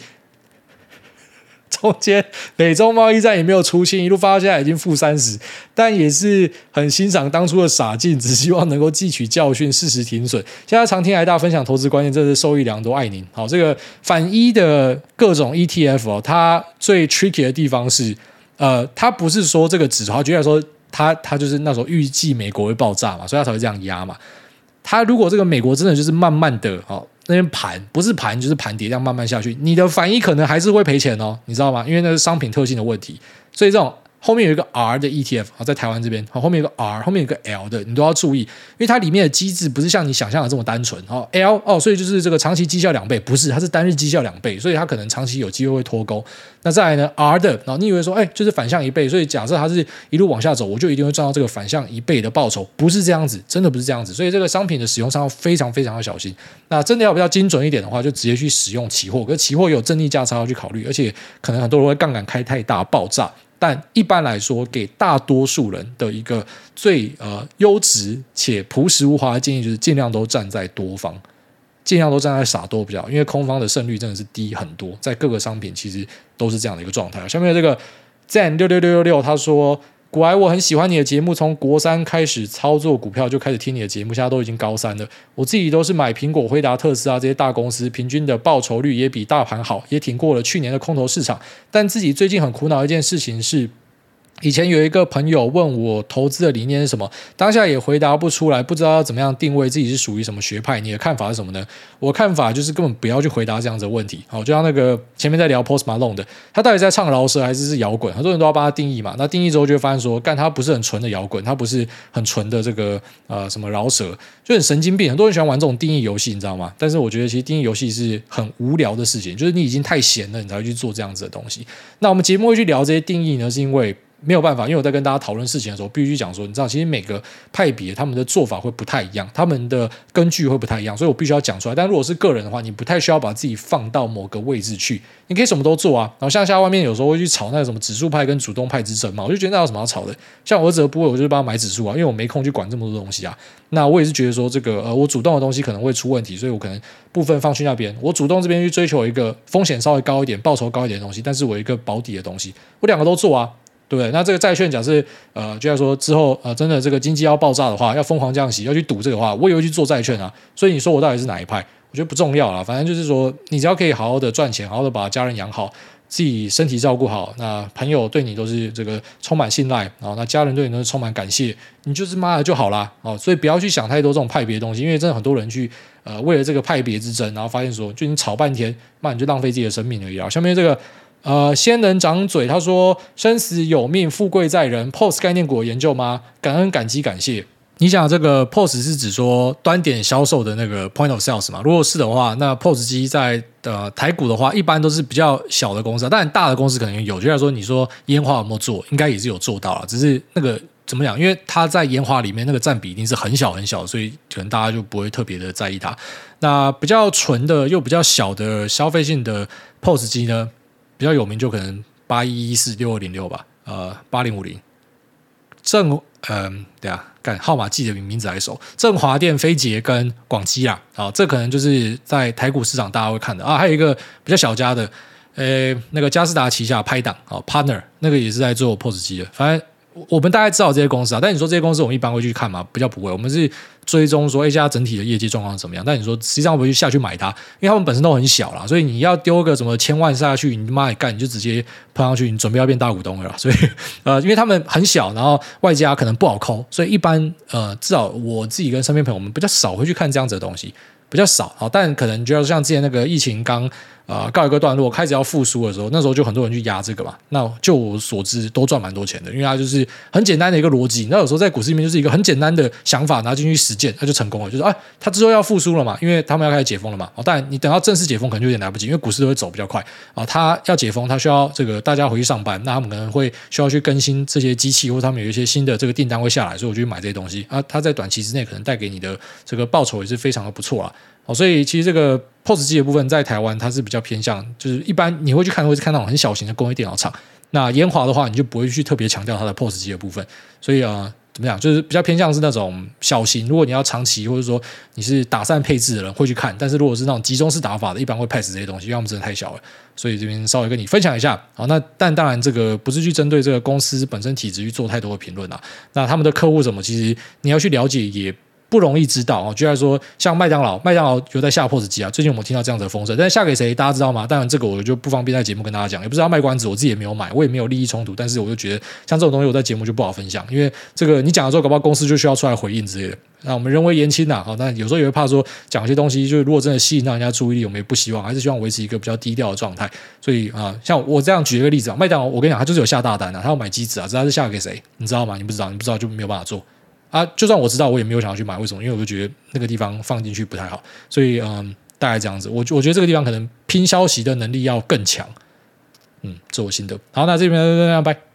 中间美洲贸易战也没有出清，一路发到现在已经负三十，但也是很欣赏当初的傻劲，只希望能够汲取教训，适时停损。现在常听癌大分享投资观念，真是受益良多，爱您。好，这个反一的各种 ETF 哦，它最 tricky 的地方是，呃，它不是说这个指数，举例说，它它就是那时候预计美国会爆炸嘛，所以它才会这样压嘛。它如果这个美国真的就是慢慢的哦。那边盘不是盘就是盘跌，这样慢慢下去，你的反一可能还是会赔钱哦，你知道吗？因为那是商品特性的问题，所以这种。后面有一个 R 的 ETF 啊，在台湾这边，好，后面有个 R，后面有个 L 的，你都要注意，因为它里面的机制不是像你想象的这么单纯。哦，L 哦，所以就是这个长期绩效两倍，不是，它是单日绩效两倍，所以它可能长期有机会会脱钩。那再来呢，R 的，然后你以为说，哎，就是反向一倍，所以假设它是一路往下走，我就一定会赚到这个反向一倍的报酬，不是这样子，真的不是这样子。所以这个商品的使用上要非常非常的小心。那真的要比较精准一点的话，就直接去使用期货，可是期货有正逆价差要去考虑，而且可能很多人会杠杆开太大爆炸。但一般来说，给大多数人的一个最呃优质且朴实无华的建议就是尽量都站在多方，尽量都站在傻多比较，因为空方的胜率真的是低很多，在各个商品其实都是这样的一个状态。下面这个 Zen 六六六六六他说。古埃，我很喜欢你的节目，从国三开始操作股票就开始听你的节目，现在都已经高三了。我自己都是买苹果、辉达、特斯拉这些大公司，平均的报酬率也比大盘好，也挺过了去年的空头市场。但自己最近很苦恼一件事情是。以前有一个朋友问我投资的理念是什么，当下也回答不出来，不知道要怎么样定位自己是属于什么学派。你的看法是什么呢？我看法就是根本不要去回答这样子的问题。好，就像那个前面在聊 Post Malone 的，他到底在唱饶舌还是是摇滚？很多人都要帮他定义嘛。那定义之后就会发现说，干他不是很纯的摇滚，他不是很纯的这个呃什么饶舌，就很神经病。很多人喜欢玩这种定义游戏，你知道吗？但是我觉得其实定义游戏是很无聊的事情，就是你已经太闲了，你才会去做这样子的东西。那我们节目会去聊这些定义呢，是因为。没有办法，因为我在跟大家讨论事情的时候，必须讲说，你知道，其实每个派别他们的做法会不太一样，他们的根据会不太一样，所以我必须要讲出来。但如果是个人的话，你不太需要把自己放到某个位置去，你可以什么都做啊。然后像现在外面有时候会去炒那个什么指数派跟主动派之争嘛，我就觉得那有什么要炒的？像我儿子的部位，我就是帮他买指数啊，因为我没空去管这么多东西啊。那我也是觉得说，这个呃，我主动的东西可能会出问题，所以我可能部分放去那边，我主动这边去追求一个风险稍微高一点、报酬高一点的东西，但是我一个保底的东西，我两个都做啊。对不对？那这个债券，假设呃，就像说之后呃，真的这个经济要爆炸的话，要疯狂降息，要去赌这个话，我也会去做债券啊。所以你说我到底是哪一派？我觉得不重要了。反正就是说，你只要可以好好的赚钱，好好的把家人养好，自己身体照顾好，那朋友对你都是这个充满信赖，然后那家人对你都是充满感谢，你就是妈的就好啦。哦。所以不要去想太多这种派别的东西，因为真的很多人去呃为了这个派别之争，然后发现说，就你吵半天，那你就浪费自己的生命而已啊。下面这个。呃，仙人掌嘴，他说：“生死有命，富贵在人。POS 概念股研究吗？感恩、感激、感谢。你想这个 POS 是指说端点销售的那个 Point of Sales 吗？如果是的话，那 POS 机在呃台股的话，一般都是比较小的公司，当然大的公司可能有。就像说，你说烟花有没有做？应该也是有做到了，只是那个怎么讲？因为它在烟花里面那个占比一定是很小很小，所以可能大家就不会特别的在意它。那比较纯的又比较小的消费性的 POS 机呢？”比较有名就可能八一一四六二零六吧，呃，八零五零，正，嗯、呃，对啊，干号码记得比名字还熟，正华电、飞捷跟广基啊，啊，这可能就是在台股市场大家会看的。啊，还有一个比较小家的，呃，那个嘉士达旗下拍档啊，Partner 那个也是在做 POS 机的，反正。我们大概知道这些公司啊，但你说这些公司我们一般会去看吗？比较不会，我们是追踪说，哎，家整体的业绩状况怎么样？但你说实际上我们去下去买它，因为他们本身都很小啦，所以你要丢个什么千万下去，你妈也干，你就直接喷上去，你准备要变大股东了。所以呃，因为他们很小，然后外加可能不好抠，所以一般呃，至少我自己跟身边朋友，我们比较少会去看这样子的东西。比较少啊，但可能就要像之前那个疫情刚啊、告一个段落，开始要复苏的时候，那时候就很多人去压这个嘛。那就我所知，都赚蛮多钱的，因为它就是很简单的一个逻辑。那有时候在股市里面就是一个很简单的想法，拿进去实践，它就成功了。就是啊，它之后要复苏了嘛，因为他们要开始解封了嘛。哦，但你等到正式解封可能就有点来不及，因为股市都会走比较快啊。它要解封，它需要这个大家回去上班，那他们可能会需要去更新这些机器，或者他们有一些新的这个订单会下来，所以我就去买这些东西啊。它在短期之内可能带给你的这个报酬也是非常的不错啊。哦，所以其实这个 POS 机的部分在台湾它是比较偏向，就是一般你会去看，会是看那种很小型的工业电脑厂。那研华的话，你就不会去特别强调它的 POS 机的部分。所以啊、怎么讲，就是比较偏向是那种小型。如果你要长期或者说你是打散配置的人会去看，但是如果是那种集中式打法的，一般会 pass 这些东西，因为它们真的太小了。所以这边稍微跟你分享一下。好，那但当然这个不是去针对这个公司本身体质去做太多的评论啊。那他们的客户什么，其实你要去了解也。不容易知道哦，就像说像麦当劳，麦当劳有在下 POS 机啊。最近我们听到这样子的风声，但是下给谁，大家知道吗？当然这个我就不方便在节目跟大家讲，也不知道卖关子，我自己也没有买，我也没有利益冲突。但是我就觉得像这种东西，我在节目就不好分享，因为这个你讲了之后，搞不好公司就需要出来回应之类的。那我们人微言轻呐，好，那有时候也会怕说讲一些东西，就是如果真的吸引到人家注意力，我们也不希望，还是希望维持一个比较低调的状态。所以啊，像我这样举一个例子啊，麦当劳，我跟你讲，他就是有下大单啊，他要买机子啊，知道是下给谁？你知道吗？你不知道，你不知道就没有办法做。啊，就算我知道，我也没有想要去买。为什么？因为我就觉得那个地方放进去不太好。所以，嗯，大概这样子。我我觉得这个地方可能拼消息的能力要更强。嗯，这我心得。好，那这边拜拜。